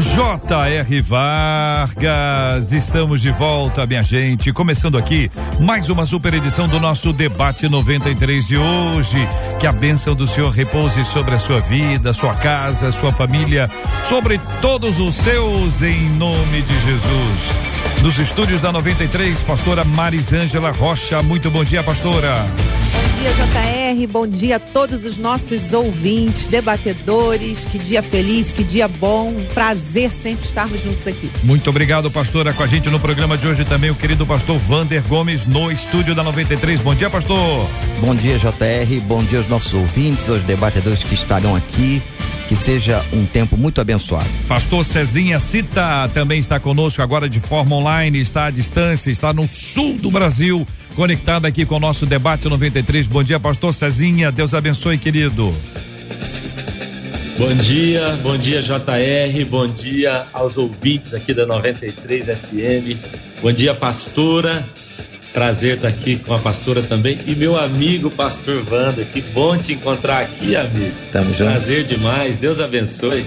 J.R. Vargas, estamos de volta, minha gente. Começando aqui mais uma super edição do nosso debate 93 de hoje. Que a bênção do Senhor repouse sobre a sua vida, sua casa, sua família, sobre todos os seus, em nome de Jesus. Nos estúdios da 93, pastora Marisângela Rocha. Muito bom dia, pastora. Bom dia, JR. Bom dia a todos os nossos ouvintes, debatedores. Que dia feliz, que dia bom. Prazer sempre estarmos juntos aqui. Muito obrigado, pastora. Com a gente no programa de hoje também o querido pastor Vander Gomes no estúdio da 93. Bom dia, pastor. Bom dia, JR. Bom dia aos nossos ouvintes, aos debatedores que estarão aqui. Que seja um tempo muito abençoado. Pastor Cezinha Cita também está conosco agora de forma online, está à distância, está no sul do Brasil, conectado aqui com o nosso debate 93. Bom dia, pastor Cezinha. Deus abençoe, querido. Bom dia, bom dia JR, bom dia aos ouvintes aqui da 93 FM. Bom dia, pastora. Prazer estar aqui com a pastora também e meu amigo pastor Wanda. Que bom te encontrar aqui, amigo. Tamo junto. Prazer demais. Deus abençoe.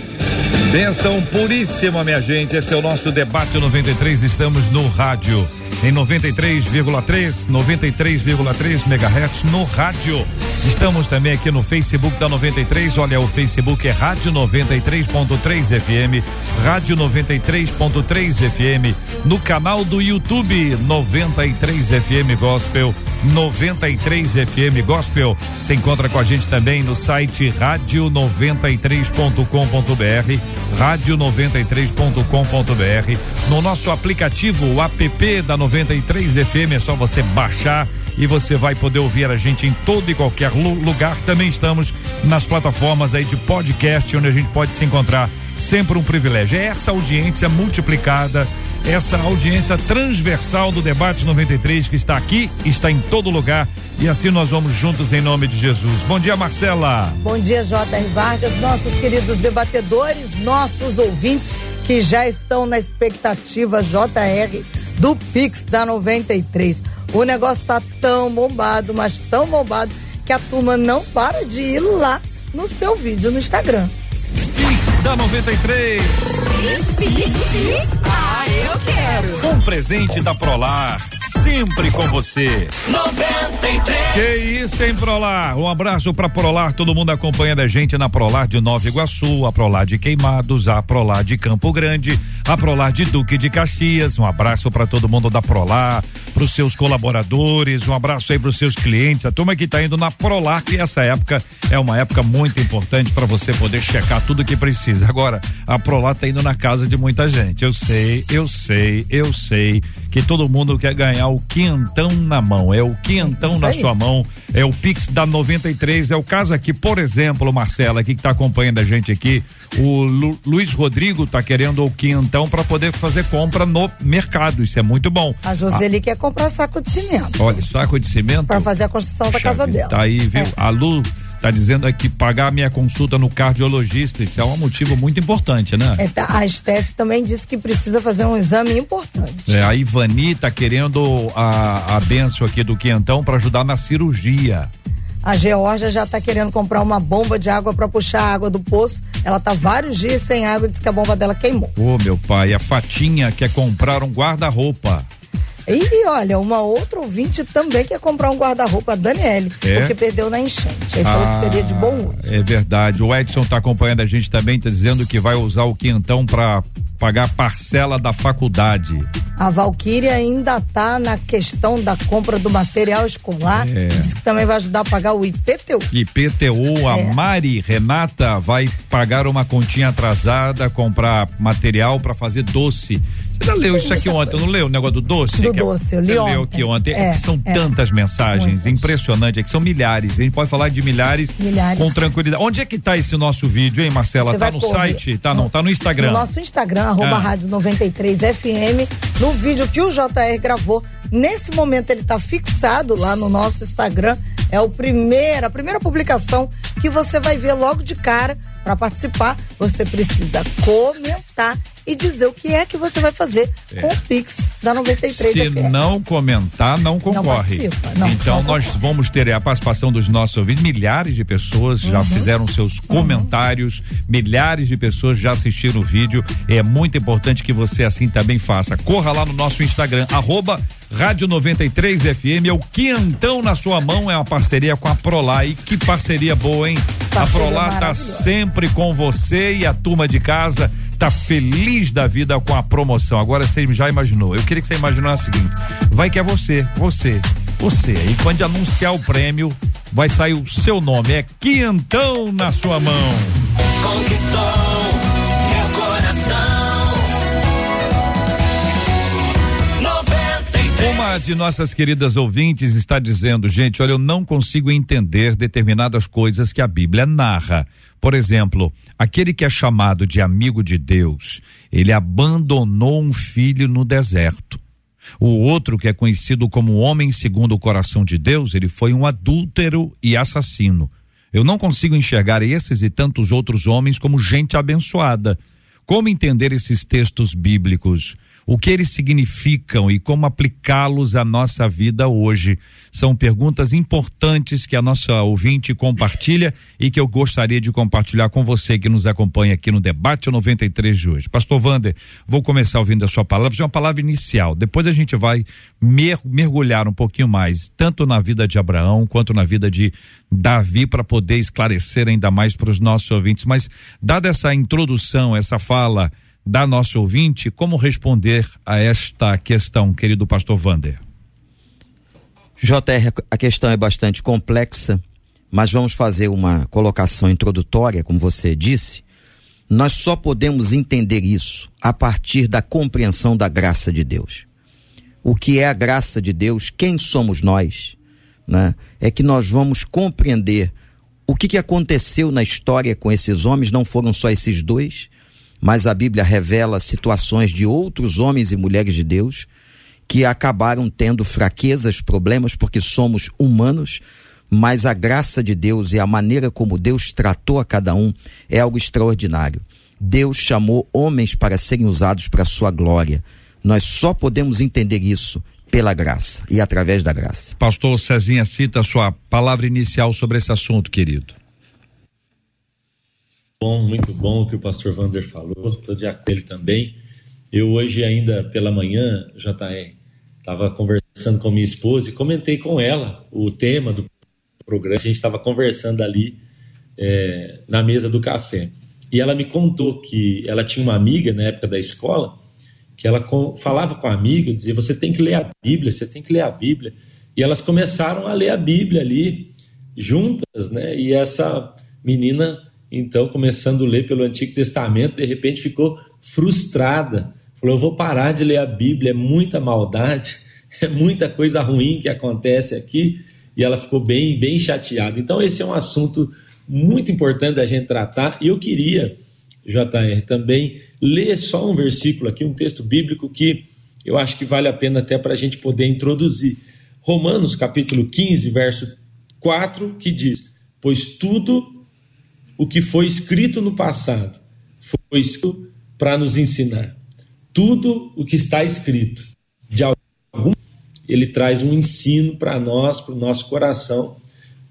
Benção puríssima, minha gente. Esse é o nosso debate 93. Estamos no rádio em 93,3, 93,3 megahertz no rádio. Estamos também aqui no Facebook da 93. Olha, o Facebook é Rádio 93.3 FM, Rádio 93.3 FM, no canal do YouTube 93 FM Gospel, 93 FM Gospel. Se encontra com a gente também no site rádio93.com.br, rádio93.com.br, no nosso aplicativo, o app da 93 FM, é só você baixar e você vai poder ouvir a gente em todo e qualquer lugar. Também estamos nas plataformas aí de podcast, onde a gente pode se encontrar. Sempre um privilégio. É essa audiência multiplicada, essa audiência transversal do debate 93 que está aqui, está em todo lugar e assim nós vamos juntos em nome de Jesus. Bom dia, Marcela. Bom dia, J.R. Vargas, nossos queridos debatedores, nossos ouvintes que já estão na expectativa JR do Pix da 93. O negócio tá tão bombado, mas tão bombado, que a turma não para de ir lá no seu vídeo no Instagram. Pix da 93. Pix, pix, pix. Ah, eu quero. Um presente da Prolar sempre com você. 93. Que isso, hein, Prolar? Um abraço pra Prolar, todo mundo acompanhando a gente na Prolar de Nova Iguaçu, a Prolar de Queimados, a Prolar de Campo Grande, a Prolar de Duque de Caxias. Um abraço para todo mundo da Prolar, pros seus colaboradores, um abraço aí pros seus clientes, a turma que tá indo na Prolar, que essa época é uma época muito importante para você poder checar tudo que precisa. Agora, a Prolar tá indo na casa de muita gente. Eu sei, eu sei, eu sei que todo mundo quer ganhar o quinhentão na mão. É o quinhentão na sua mão. É o Pix da 93. É o caso aqui, por exemplo, Marcela, aqui que está acompanhando a gente aqui. O Lu, Luiz Rodrigo está querendo o quinhentão para poder fazer compra no mercado. Isso é muito bom. A Joseli quer comprar saco de cimento. Olha, saco de cimento. Para fazer a construção da casa dela. Tá aí, viu? É. A Lu tá dizendo aqui pagar a minha consulta no cardiologista. Isso é um motivo muito importante, né? É, tá, a Steph também disse que precisa fazer um exame importante. É, a Ivani tá querendo a, a benção aqui do quentão para ajudar na cirurgia. A Georgia já está querendo comprar uma bomba de água para puxar a água do poço. Ela tá vários dias sem água e disse que a bomba dela queimou. Ô, meu pai, a Fatinha quer comprar um guarda-roupa. E olha, uma outra ouvinte também quer comprar um guarda-roupa, Daniele, É? porque perdeu na enchente. Aí falou que seria de bom uso. É verdade. O Edson tá acompanhando a gente também, tá dizendo que vai usar o quentão para pagar parcela da faculdade. A Valquíria ainda está na questão da compra do material escolar. É. Que também vai ajudar a pagar o IPTU. IPTU, a é. Mari Renata vai pagar uma continha atrasada, comprar material para fazer doce. Você já leu isso aqui ontem, não leu o negócio do doce? Do é doce, eu li Você ontem. leu aqui ontem. É, é que são é. tantas mensagens, Muitas. impressionante, é que são milhares. A gente pode falar de milhares, milhares. com tranquilidade. Onde é que tá esse nosso vídeo, hein, Marcela? Você tá no correr. site? Tá não, tá no Instagram. No nosso Instagram, arroba ah. rádio 93 FM, no vídeo que o JR gravou. Nesse momento ele tá fixado lá no nosso Instagram. É o primeiro, a primeira publicação que você vai ver logo de cara para participar, você precisa comentar e dizer o que é que você vai fazer é. com o Pix da 93 Se não comentar, não concorre. Não não, então não nós concorre. vamos ter a participação dos nossos ouvintes. Milhares de pessoas uhum. já fizeram seus uhum. comentários, uhum. milhares de pessoas já assistiram o vídeo. É muito importante que você assim também faça. Corra lá no nosso Instagram, arroba Rádio 93 FM, é o quentão na sua mão, é uma parceria com a Prolar. E que parceria boa, hein? Parceria a Prolar tá sempre com você e a turma de casa tá feliz da vida com a promoção. Agora você já imaginou. Eu queria que você imaginasse o seguinte: vai que é você, você, você. E quando anunciar o prêmio, vai sair o seu nome. É quentão na sua mão. Conquistou Uma de nossas queridas ouvintes está dizendo, gente, olha, eu não consigo entender determinadas coisas que a Bíblia narra. Por exemplo, aquele que é chamado de amigo de Deus, ele abandonou um filho no deserto. O outro, que é conhecido como homem segundo o coração de Deus, ele foi um adúltero e assassino. Eu não consigo enxergar esses e tantos outros homens como gente abençoada. Como entender esses textos bíblicos? O que eles significam e como aplicá-los à nossa vida hoje. São perguntas importantes que a nossa ouvinte compartilha e que eu gostaria de compartilhar com você que nos acompanha aqui no debate 93 de hoje. Pastor Vander, vou começar ouvindo a sua palavra, é uma palavra inicial. Depois a gente vai mer mergulhar um pouquinho mais, tanto na vida de Abraão quanto na vida de Davi, para poder esclarecer ainda mais para os nossos ouvintes. Mas, dada essa introdução, essa fala, da nossa ouvinte como responder a esta questão, querido pastor Vander. JR, a questão é bastante complexa, mas vamos fazer uma colocação introdutória, como você disse. Nós só podemos entender isso a partir da compreensão da graça de Deus. O que é a graça de Deus? Quem somos nós? Né? É que nós vamos compreender o que, que aconteceu na história com esses homens. Não foram só esses dois, mas a Bíblia revela situações de outros homens e mulheres de Deus que acabaram tendo fraquezas, problemas, porque somos humanos, mas a graça de Deus e a maneira como Deus tratou a cada um é algo extraordinário. Deus chamou homens para serem usados para a sua glória. Nós só podemos entender isso pela graça e através da graça. Pastor Cezinha, cita a sua palavra inicial sobre esse assunto, querido bom, muito bom o que o pastor Vander falou, estou de acordo também. Eu hoje ainda pela manhã, JR, estava conversando com minha esposa e comentei com ela o tema do programa. A gente estava conversando ali é, na mesa do café. E ela me contou que ela tinha uma amiga na época da escola que ela falava com a amiga, dizia: Você tem que ler a Bíblia, você tem que ler a Bíblia. E elas começaram a ler a Bíblia ali juntas, né? E essa menina então, começando a ler pelo Antigo Testamento, de repente ficou frustrada. Falou: Eu vou parar de ler a Bíblia, é muita maldade, é muita coisa ruim que acontece aqui. E ela ficou bem, bem chateada. Então, esse é um assunto muito importante da gente tratar. E eu queria, JR, também ler só um versículo aqui, um texto bíblico que eu acho que vale a pena até para a gente poder introduzir. Romanos capítulo 15, verso 4, que diz: Pois tudo o que foi escrito no passado foi escrito para nos ensinar. Tudo o que está escrito, de algum, ele traz um ensino para nós, para o nosso coração.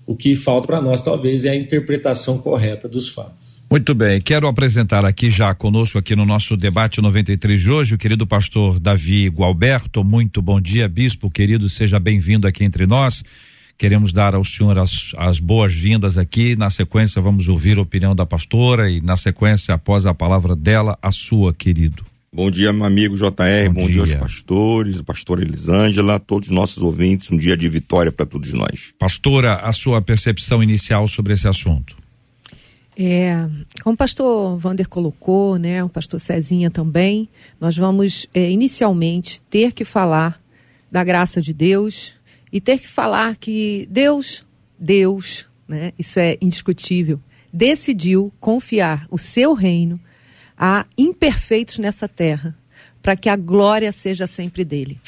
O que falta para nós, talvez, é a interpretação correta dos fatos. Muito bem, quero apresentar aqui já conosco aqui no nosso debate 93 de hoje o querido pastor Davi Gualberto. Muito bom dia, bispo querido, seja bem-vindo aqui entre nós. Queremos dar ao senhor as, as boas-vindas aqui. Na sequência, vamos ouvir a opinião da pastora e, na sequência, após a palavra dela, a sua, querido. Bom dia, meu amigo JR, bom, bom dia. dia. aos pastores, pastora Elisângela, todos os nossos ouvintes, um dia de vitória para todos nós. Pastora, a sua percepção inicial sobre esse assunto? É, como o pastor Vander colocou, né, o pastor Cezinha também, nós vamos é, inicialmente ter que falar da graça de Deus e ter que falar que Deus, Deus, né, isso é indiscutível, decidiu confiar o seu reino a imperfeitos nessa terra, para que a glória seja sempre dele.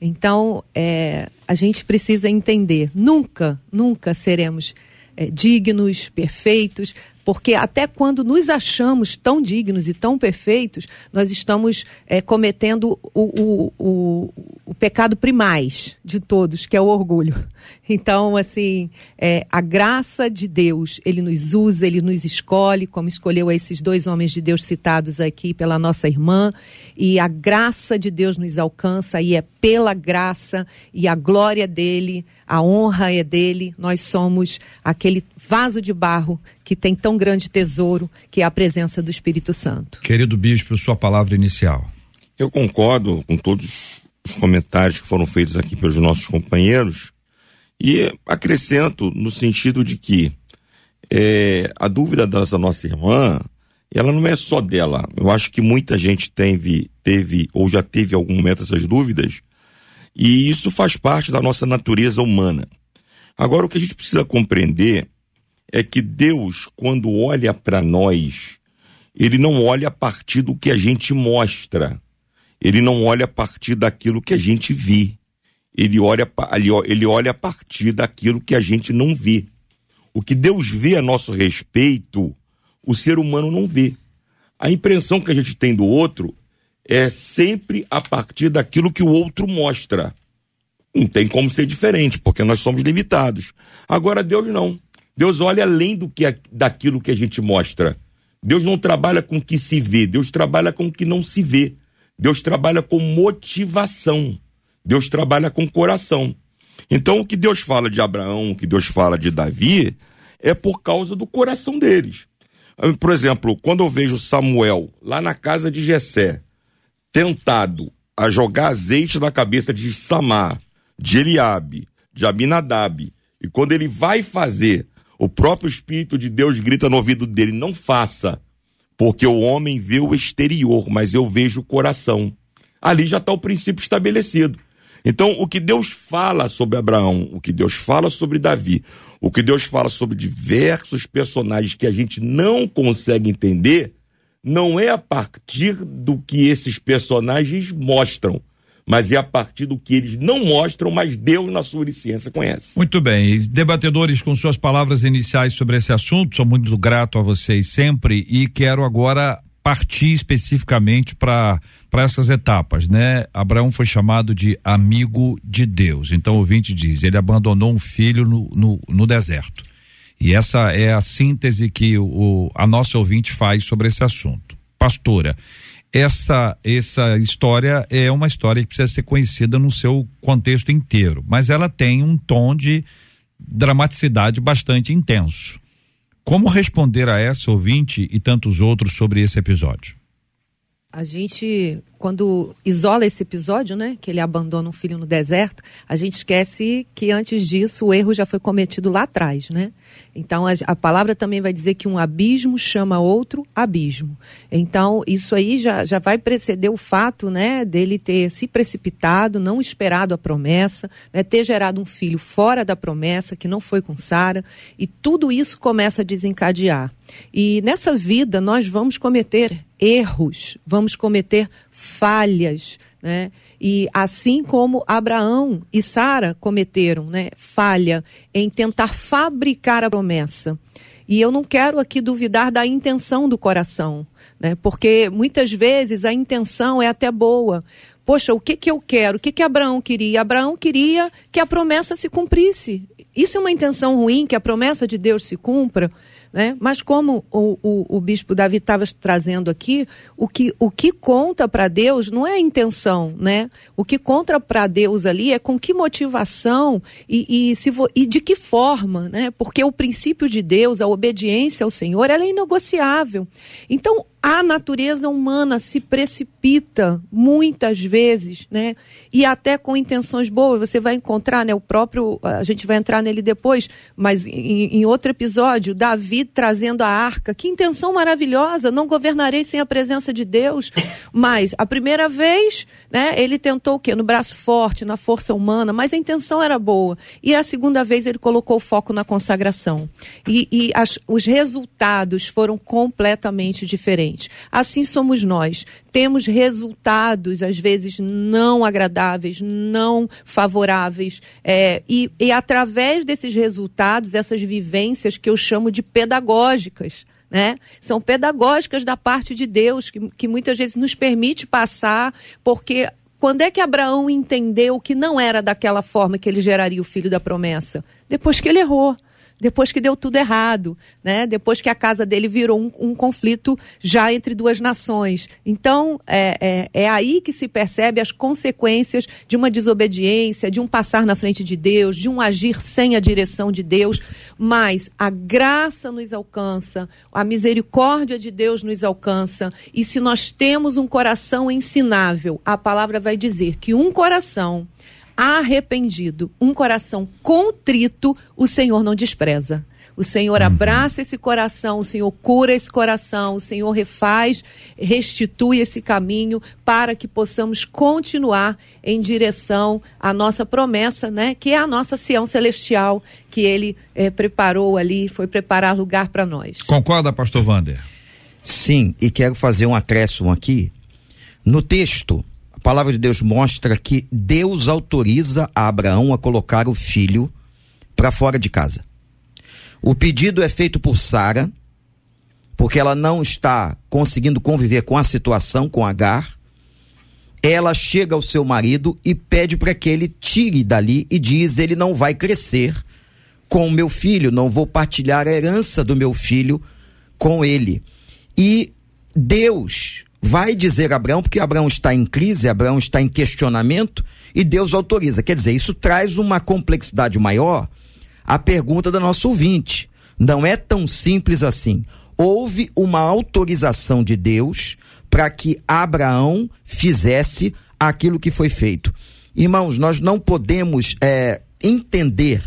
Então, é, a gente precisa entender: nunca, nunca seremos é, dignos, perfeitos, porque até quando nos achamos tão dignos e tão perfeitos, nós estamos é, cometendo o, o, o, o, pecado primais de todos, que é o orgulho. Então, assim, é, a graça de Deus, ele nos usa, ele nos escolhe, como escolheu esses dois homens de Deus citados aqui pela nossa irmã, e a graça de Deus nos alcança, e é pela graça e a glória dele, a honra é dele, nós somos aquele vaso de barro que tem tão grande tesouro, que é a presença do Espírito Santo. Querido bispo, sua palavra inicial. Eu concordo com todos os comentários que foram feitos aqui pelos nossos companheiros e acrescento no sentido de que é, a dúvida dessa nossa irmã, ela não é só dela. Eu acho que muita gente teve, teve ou já teve algum momento essas dúvidas e isso faz parte da nossa natureza humana. Agora, o que a gente precisa compreender é que Deus, quando olha para nós, ele não olha a partir do que a gente mostra. Ele não olha a partir daquilo que a gente vê. Ele olha, ele olha a partir daquilo que a gente não vê. O que Deus vê a nosso respeito, o ser humano não vê. A impressão que a gente tem do outro é sempre a partir daquilo que o outro mostra. Não tem como ser diferente, porque nós somos limitados. Agora Deus não. Deus olha além do que daquilo que a gente mostra. Deus não trabalha com o que se vê, Deus trabalha com o que não se vê. Deus trabalha com motivação. Deus trabalha com coração. Então, o que Deus fala de Abraão, o que Deus fala de Davi, é por causa do coração deles. Por exemplo, quando eu vejo Samuel lá na casa de Jessé, tentado a jogar azeite na cabeça de Samar, de Eliabe, de Abinadab, e quando ele vai fazer o próprio Espírito de Deus grita no ouvido dele: não faça, porque o homem vê o exterior, mas eu vejo o coração. Ali já está o princípio estabelecido. Então, o que Deus fala sobre Abraão, o que Deus fala sobre Davi, o que Deus fala sobre diversos personagens que a gente não consegue entender, não é a partir do que esses personagens mostram, mas é a partir do que eles não mostram, mas Deus, na sua onisciência, conhece. Muito bem. Debatedores, com suas palavras iniciais sobre esse assunto, sou muito grato a vocês sempre e quero agora partir especificamente para para essas etapas, né? Abraão foi chamado de amigo de Deus. Então o ouvinte diz, ele abandonou um filho no, no, no deserto. E essa é a síntese que o, a nossa ouvinte faz sobre esse assunto. Pastora, essa essa história é uma história que precisa ser conhecida no seu contexto inteiro, mas ela tem um tom de dramaticidade bastante intenso. Como responder a essa ouvinte e tantos outros sobre esse episódio? A gente, quando isola esse episódio, né, que ele abandona um filho no deserto, a gente esquece que antes disso o erro já foi cometido lá atrás, né? Então a, a palavra também vai dizer que um abismo chama outro abismo. Então isso aí já, já vai preceder o fato, né, dele ter se precipitado, não esperado a promessa, né, ter gerado um filho fora da promessa que não foi com Sara e tudo isso começa a desencadear. E nessa vida nós vamos cometer erros, vamos cometer falhas, né? E assim como Abraão e Sara cometeram, né, falha em tentar fabricar a promessa. E eu não quero aqui duvidar da intenção do coração, né? Porque muitas vezes a intenção é até boa. Poxa, o que que eu quero? O que que Abraão queria? Abraão queria que a promessa se cumprisse. Isso é uma intenção ruim, que a promessa de Deus se cumpra. Né? Mas como o, o, o bispo Davi estava trazendo aqui, o que, o que conta para Deus não é a intenção, né? O que conta para Deus ali é com que motivação e, e, se e de que forma, né? Porque o princípio de Deus, a obediência ao Senhor, ela é inegociável. Então, a natureza humana se precipita muitas vezes, né? E até com intenções boas. Você vai encontrar, né? O próprio, a gente vai entrar nele depois, mas em, em outro episódio, Davi trazendo a arca. Que intenção maravilhosa! Não governarei sem a presença de Deus. Mas a primeira vez, né? Ele tentou o quê? No braço forte, na força humana, mas a intenção era boa. E a segunda vez ele colocou o foco na consagração. E, e as, os resultados foram completamente diferentes. Assim somos nós. Temos resultados, às vezes, não agradáveis, não favoráveis. É, e, e através desses resultados, essas vivências que eu chamo de pedagógicas. Né? São pedagógicas da parte de Deus, que, que muitas vezes nos permite passar, porque quando é que Abraão entendeu que não era daquela forma que ele geraria o filho da promessa? Depois que ele errou depois que deu tudo errado, né? depois que a casa dele virou um, um conflito já entre duas nações. Então, é, é, é, aí que se percebe as consequências de uma desobediência, de um passar na frente de Deus, de um agir sem a direção de Deus. Mas a graça nos alcança, a misericórdia de Deus nos alcança. E se nós temos um coração ensinável, a palavra vai dizer que um coração arrependido, um coração contrito, o Senhor não despreza. O Senhor uhum. abraça esse coração, o Senhor cura esse coração, o Senhor refaz, restitui esse caminho para que possamos continuar em direção à nossa promessa, né? Que é a nossa Sião celestial que Ele é, preparou ali, foi preparar lugar para nós. Concorda, Pastor Wander? Sim, e quero fazer um acréscimo aqui. No texto, a palavra de Deus mostra que Deus autoriza a Abraão a colocar o filho para fora de casa. O pedido é feito por Sara, porque ela não está conseguindo conviver com a situação com Agar. Ela chega ao seu marido e pede para que ele tire dali e diz: ele não vai crescer com o meu filho, não vou partilhar a herança do meu filho com ele. E Deus vai dizer Abraão, porque Abraão está em crise, Abraão está em questionamento, e Deus autoriza. Quer dizer, isso traz uma complexidade maior à pergunta da nossa ouvinte. Não é tão simples assim. Houve uma autorização de Deus para que Abraão fizesse aquilo que foi feito. Irmãos, nós não podemos é, entender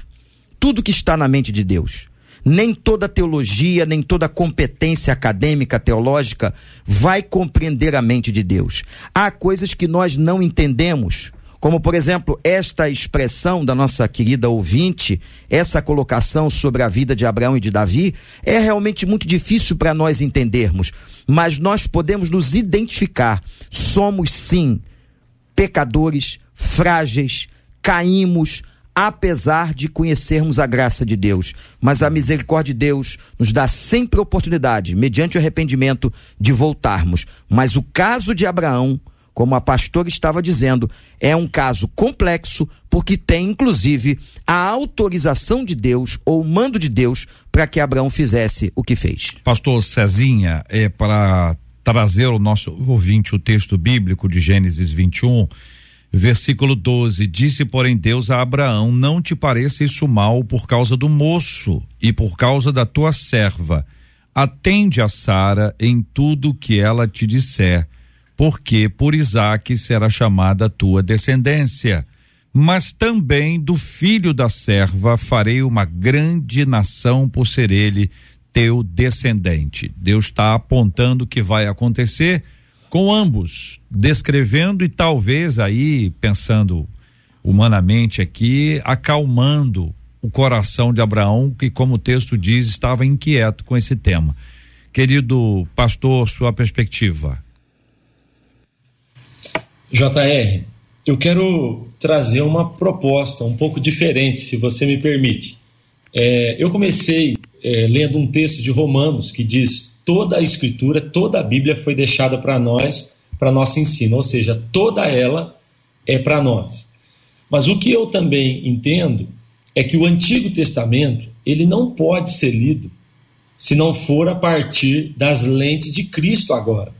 tudo que está na mente de Deus nem toda teologia, nem toda competência acadêmica, teológica vai compreender a mente de Deus. Há coisas que nós não entendemos, como por exemplo, esta expressão da nossa querida ouvinte, essa colocação sobre a vida de Abraão e de Davi, é realmente muito difícil para nós entendermos, mas nós podemos nos identificar. Somos sim pecadores, frágeis, caímos, apesar de conhecermos a graça de Deus. Mas a misericórdia de Deus nos dá sempre oportunidade, mediante o arrependimento, de voltarmos. Mas o caso de Abraão, como a pastora estava dizendo, é um caso complexo, porque tem inclusive a autorização de Deus ou o mando de Deus para que Abraão fizesse o que fez. Pastor Cezinha, é para trazer o nosso ouvinte o texto bíblico de Gênesis 21 Versículo 12: Disse, porém, Deus a Abraão: Não te pareça isso mal por causa do moço e por causa da tua serva. Atende a Sara em tudo que ela te disser, porque por Isaque será chamada a tua descendência. Mas também do filho da serva farei uma grande nação por ser ele teu descendente. Deus está apontando o que vai acontecer com ambos, descrevendo e talvez aí, pensando humanamente aqui, acalmando o coração de Abraão, que, como o texto diz, estava inquieto com esse tema. Querido pastor, sua perspectiva. JR, eu quero trazer uma proposta um pouco diferente, se você me permite. É, eu comecei é, lendo um texto de Romanos que diz: toda a escritura, toda a Bíblia foi deixada para nós, para nosso ensino, ou seja, toda ela é para nós. Mas o que eu também entendo é que o Antigo Testamento, ele não pode ser lido se não for a partir das lentes de Cristo agora.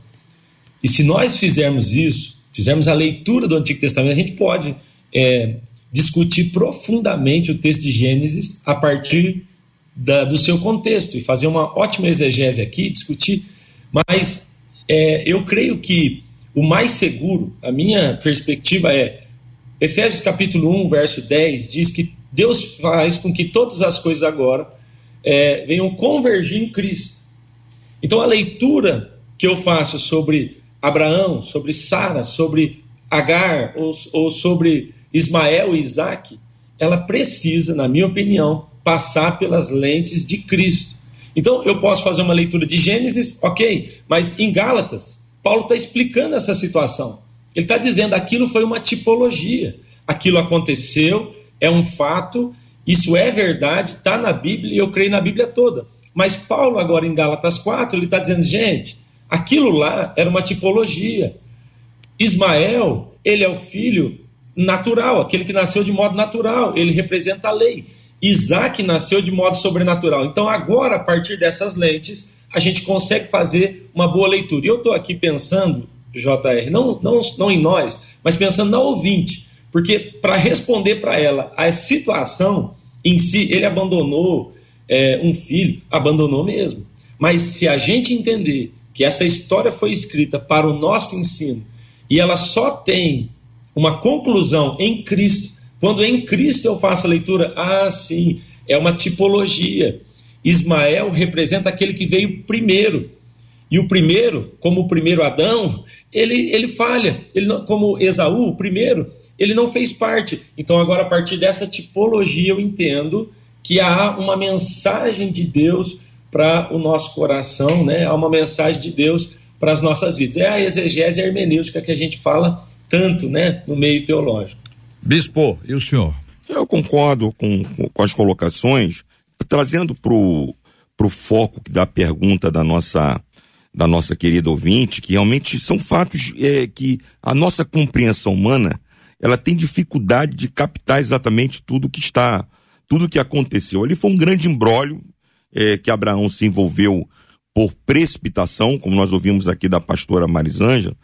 E se nós fizermos isso, fizermos a leitura do Antigo Testamento, a gente pode é, discutir profundamente o texto de Gênesis a partir da, do seu contexto e fazer uma ótima exegese aqui, discutir, mas É, eu creio que o mais seguro, a minha perspectiva é, Efésios capítulo 1, verso 10, diz que Deus faz com que todas as coisas agora é, venham convergir em Cristo. Então a leitura que eu faço sobre Abraão, sobre Sara, sobre Agar ou, ou sobre Ismael e Isaac, ela precisa, na minha opinião, passar pelas lentes de Cristo. Então eu posso fazer uma leitura de Gênesis, ok, mas em Gálatas, Paulo está explicando essa situação. Ele está dizendo aquilo foi uma tipologia, aquilo aconteceu, é um fato, isso é verdade, está na Bíblia e eu creio na Bíblia toda. Mas Paulo, agora em Gálatas 4, ele está dizendo, gente, aquilo lá era uma tipologia. Ismael, ele é o filho natural, aquele que nasceu de modo natural, ele representa a lei. Isaac nasceu de modo sobrenatural. Então, agora, a partir dessas lentes, a gente consegue fazer uma boa leitura. E eu estou aqui pensando, JR, não, não, não em nós, mas pensando na ouvinte. Porque para responder para ela a situação em si, ele abandonou é, um filho, abandonou mesmo. Mas se a gente entender que essa história foi escrita para o nosso ensino e ela só tem uma conclusão em Cristo, quando em Cristo eu faço a leitura, ah, sim, é uma tipologia. Ismael representa aquele que veio primeiro. E o primeiro, como o primeiro Adão, ele, ele falha. Ele não, como Esaú, o primeiro, ele não fez parte. Então, agora, a partir dessa tipologia, eu entendo que há uma mensagem de Deus para o nosso coração, né? há uma mensagem de Deus para as nossas vidas. É a exegese hermenêutica que a gente fala tanto né? no meio teológico. Bispo, e o senhor? Eu concordo com, com as colocações, trazendo para o foco da pergunta da nossa da nossa querida ouvinte, que realmente são fatos é, que a nossa compreensão humana ela tem dificuldade de captar exatamente tudo que está, tudo que aconteceu. Ali foi um grande embrólio é, que Abraão se envolveu por precipitação, como nós ouvimos aqui da pastora Marisângela.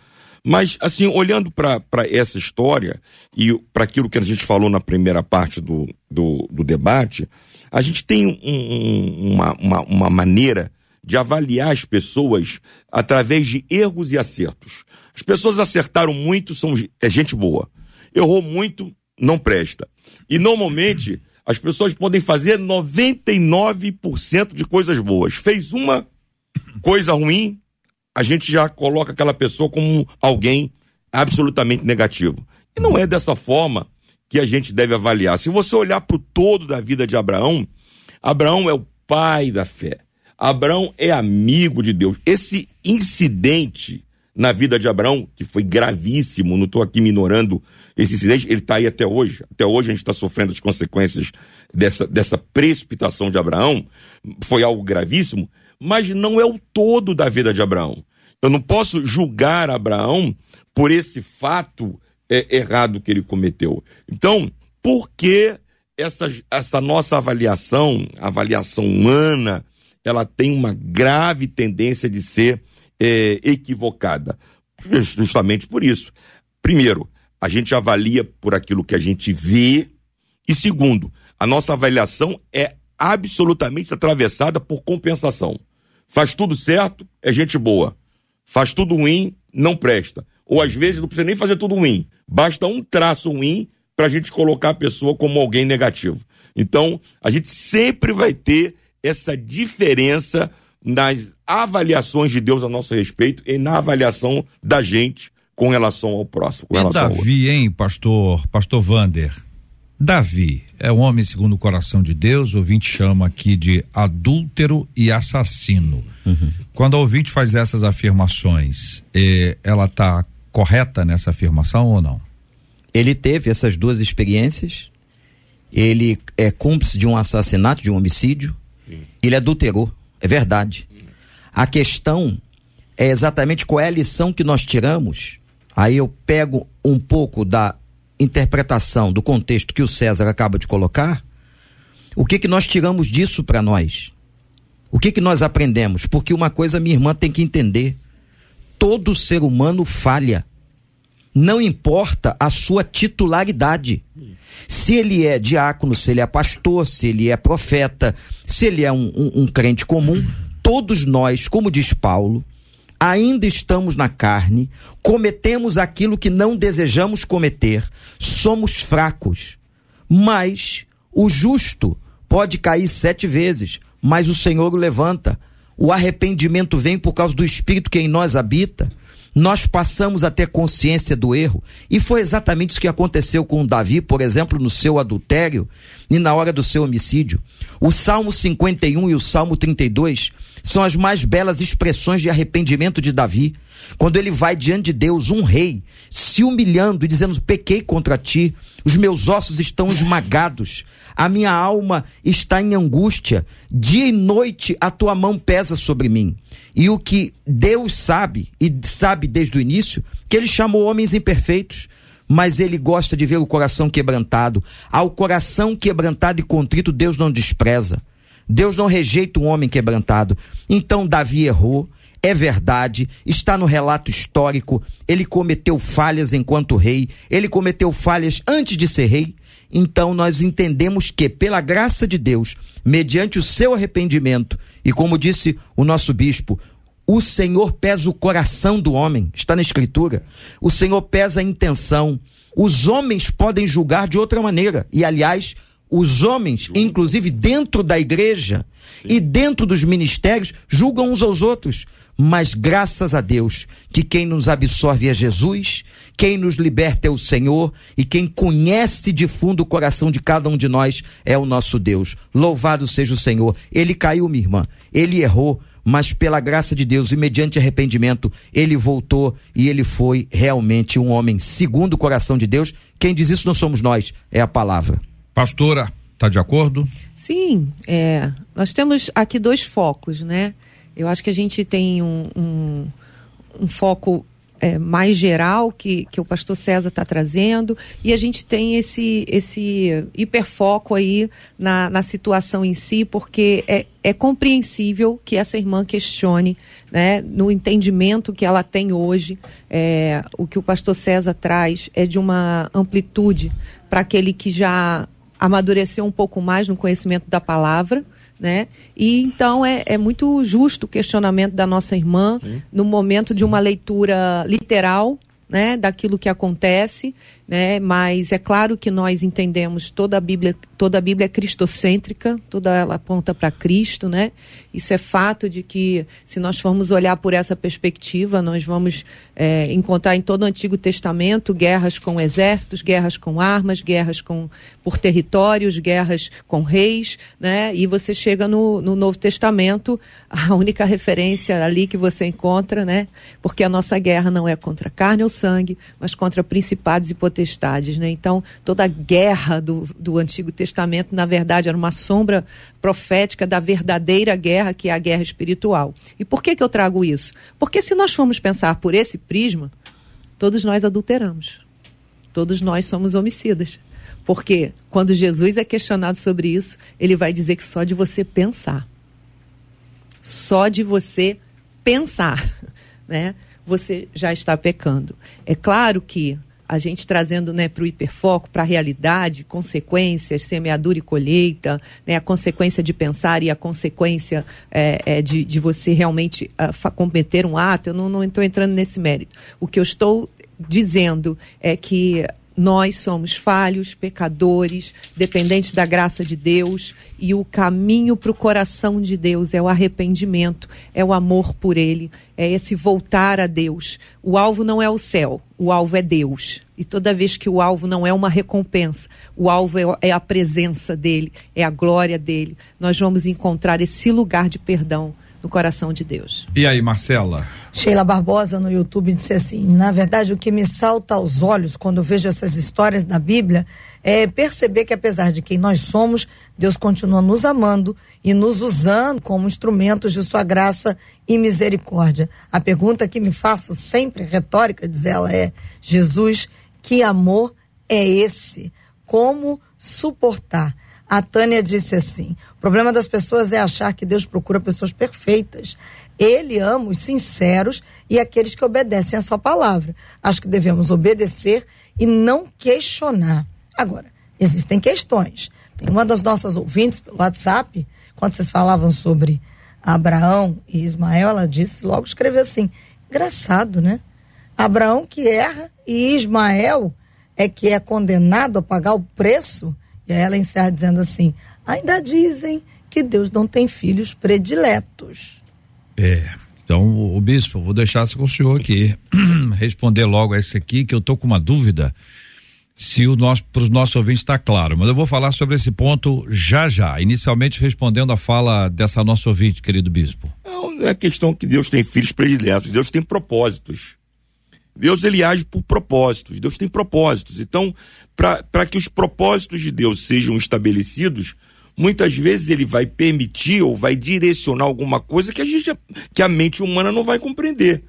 Mas, assim, olhando para essa história e para aquilo que a gente falou na primeira parte do, do, do debate, a gente tem um, um, uma, uma, uma maneira de avaliar as pessoas através de erros e acertos. As pessoas acertaram muito, são é gente boa errou muito, não presta. E normalmente as pessoas podem fazer 99% de coisas boas. Fez uma coisa ruim, a gente já coloca aquela pessoa como alguém absolutamente negativo. E não é dessa forma que a gente deve avaliar. Se você olhar para o todo da vida de Abraão, Abraão é o pai da fé. Abraão é amigo de Deus. Esse incidente na vida de Abraão, que foi gravíssimo, não estou aqui minorando esse incidente, ele está aí até hoje. Até hoje a gente está sofrendo as consequências dessa, dessa precipitação de Abraão. Foi algo gravíssimo, mas não é o todo da vida de Abraão. Eu não posso julgar Abraão por esse fato é, errado que ele cometeu. Então, por que essa, essa nossa avaliação, avaliação humana, ela tem uma grave tendência de ser é, equivocada. Justamente por isso. Primeiro, a gente avalia por aquilo que a gente vê. E segundo, a nossa avaliação é absolutamente atravessada por compensação. Faz tudo certo, é gente boa. Faz tudo ruim, não presta. Ou às vezes não precisa nem fazer tudo ruim. Basta um traço ruim para a gente colocar a pessoa como alguém negativo. Então, a gente sempre vai ter essa diferença nas avaliações de Deus a nosso respeito e na avaliação da gente com relação ao próximo. Com e Davi, hein, pastor, pastor Vander? Davi é um homem segundo o coração de Deus, o ouvinte chama aqui de adúltero e assassino. Uhum. Quando a ouvinte faz essas afirmações, eh, ela está correta nessa afirmação ou não? Ele teve essas duas experiências, ele é cúmplice de um assassinato, de um homicídio, Sim. ele adulterou. É verdade. A questão é exatamente qual é a lição que nós tiramos. Aí eu pego um pouco da interpretação do contexto que o César acaba de colocar. O que que nós tiramos disso para nós? O que que nós aprendemos? Porque uma coisa minha irmã tem que entender: todo ser humano falha. Não importa a sua titularidade. Se ele é diácono, se ele é pastor, se ele é profeta, se ele é um, um, um crente comum, todos nós, como diz Paulo, ainda estamos na carne, cometemos aquilo que não desejamos cometer, somos fracos. Mas o justo pode cair sete vezes, mas o Senhor o levanta. O arrependimento vem por causa do Espírito que em nós habita nós passamos a ter consciência do erro. E foi exatamente isso que aconteceu com Davi, por exemplo, no seu adultério e na hora do seu homicídio. O Salmo 51 e o Salmo 32 são as mais belas expressões de arrependimento de Davi. Quando ele vai diante de Deus, um rei, se humilhando e dizendo: Pequei contra ti, os meus ossos estão esmagados, a minha alma está em angústia, dia e noite a tua mão pesa sobre mim. E o que Deus sabe, e sabe desde o início, que ele chamou homens imperfeitos, mas ele gosta de ver o coração quebrantado. Ao coração quebrantado e contrito, Deus não despreza. Deus não rejeita um homem quebrantado. Então Davi errou, é verdade, está no relato histórico. Ele cometeu falhas enquanto rei, ele cometeu falhas antes de ser rei. Então nós entendemos que, pela graça de Deus, mediante o seu arrependimento, e como disse o nosso bispo, o Senhor pesa o coração do homem, está na Escritura. O Senhor pesa a intenção. Os homens podem julgar de outra maneira. E, aliás, os homens, inclusive dentro da igreja Sim. e dentro dos ministérios, julgam uns aos outros. Mas graças a Deus que quem nos absorve é Jesus, quem nos liberta é o Senhor e quem conhece de fundo o coração de cada um de nós é o nosso Deus. Louvado seja o Senhor. Ele caiu, minha irmã, ele errou, mas pela graça de Deus e mediante arrependimento, ele voltou e ele foi realmente um homem segundo o coração de Deus. Quem diz isso não somos nós, é a palavra. Pastora, está de acordo? Sim, é, nós temos aqui dois focos, né? Eu acho que a gente tem um, um, um foco é, mais geral que, que o pastor César está trazendo. E a gente tem esse, esse hiperfoco aí na, na situação em si, porque é, é compreensível que essa irmã questione, né, no entendimento que ela tem hoje, é, o que o pastor César traz é de uma amplitude para aquele que já amadureceu um pouco mais no conhecimento da palavra, né? E então é, é muito justo o questionamento da nossa irmã Sim. no momento de uma leitura literal, né, daquilo que acontece né? Mas é claro que nós entendemos toda a Bíblia, toda a Bíblia é cristocêntrica, toda ela aponta para Cristo, né? Isso é fato de que se nós formos olhar por essa perspectiva, nós vamos é, encontrar em todo o Antigo Testamento guerras com exércitos, guerras com armas, guerras com por territórios, guerras com reis, né? E você chega no, no Novo Testamento, a única referência ali que você encontra, né? Porque a nossa guerra não é contra carne ou sangue, mas contra principados e potestades potestades. Né? Então, toda a guerra do, do Antigo Testamento, na verdade, era uma sombra profética da verdadeira guerra, que é a guerra espiritual. E por que, que eu trago isso? Porque se nós formos pensar por esse prisma, todos nós adulteramos. Todos nós somos homicidas. Porque quando Jesus é questionado sobre isso, ele vai dizer que só de você pensar, só de você pensar, né, você já está pecando. É claro que a gente trazendo né, para o hiperfoco, para a realidade, consequências, semeadura e colheita, né, a consequência de pensar e a consequência é, é, de, de você realmente uh, cometer um ato, eu não estou entrando nesse mérito. O que eu estou dizendo é que nós somos falhos, pecadores, dependentes da graça de Deus, e o caminho para o coração de Deus é o arrependimento, é o amor por Ele, é esse voltar a Deus. O alvo não é o céu, o alvo é Deus. E toda vez que o alvo não é uma recompensa, o alvo é, é a presença dele, é a glória dele, nós vamos encontrar esse lugar de perdão no coração de Deus. E aí, Marcela? Sheila Barbosa no YouTube disse assim: na verdade, o que me salta aos olhos quando vejo essas histórias da Bíblia é perceber que, apesar de quem nós somos, Deus continua nos amando e nos usando como instrumentos de sua graça e misericórdia. A pergunta que me faço sempre, retórica, diz ela, é: Jesus, que amor é esse? Como suportar? A Tânia disse assim: o problema das pessoas é achar que Deus procura pessoas perfeitas. Ele ama os sinceros e aqueles que obedecem a sua palavra. Acho que devemos obedecer e não questionar. Agora, existem questões. Tem uma das nossas ouvintes pelo WhatsApp, quando vocês falavam sobre Abraão e Ismael, ela disse, logo escreveu assim: Engraçado, né? Abraão que erra e Ismael é que é condenado a pagar o preço. E aí ela encerra dizendo assim: ainda dizem que Deus não tem filhos prediletos. É. Então, o bispo, vou deixar com o senhor aqui responder logo esse aqui, que eu tô com uma dúvida se o nosso para os nossos ouvintes está claro, mas eu vou falar sobre esse ponto já já, inicialmente respondendo a fala dessa nossa ouvinte, querido bispo. Não é questão que Deus tem filhos prediletos, Deus tem propósitos. Deus ele age por propósitos, Deus tem propósitos. Então, para que os propósitos de Deus sejam estabelecidos, muitas vezes ele vai permitir ou vai direcionar alguma coisa que a gente que a mente humana não vai compreender.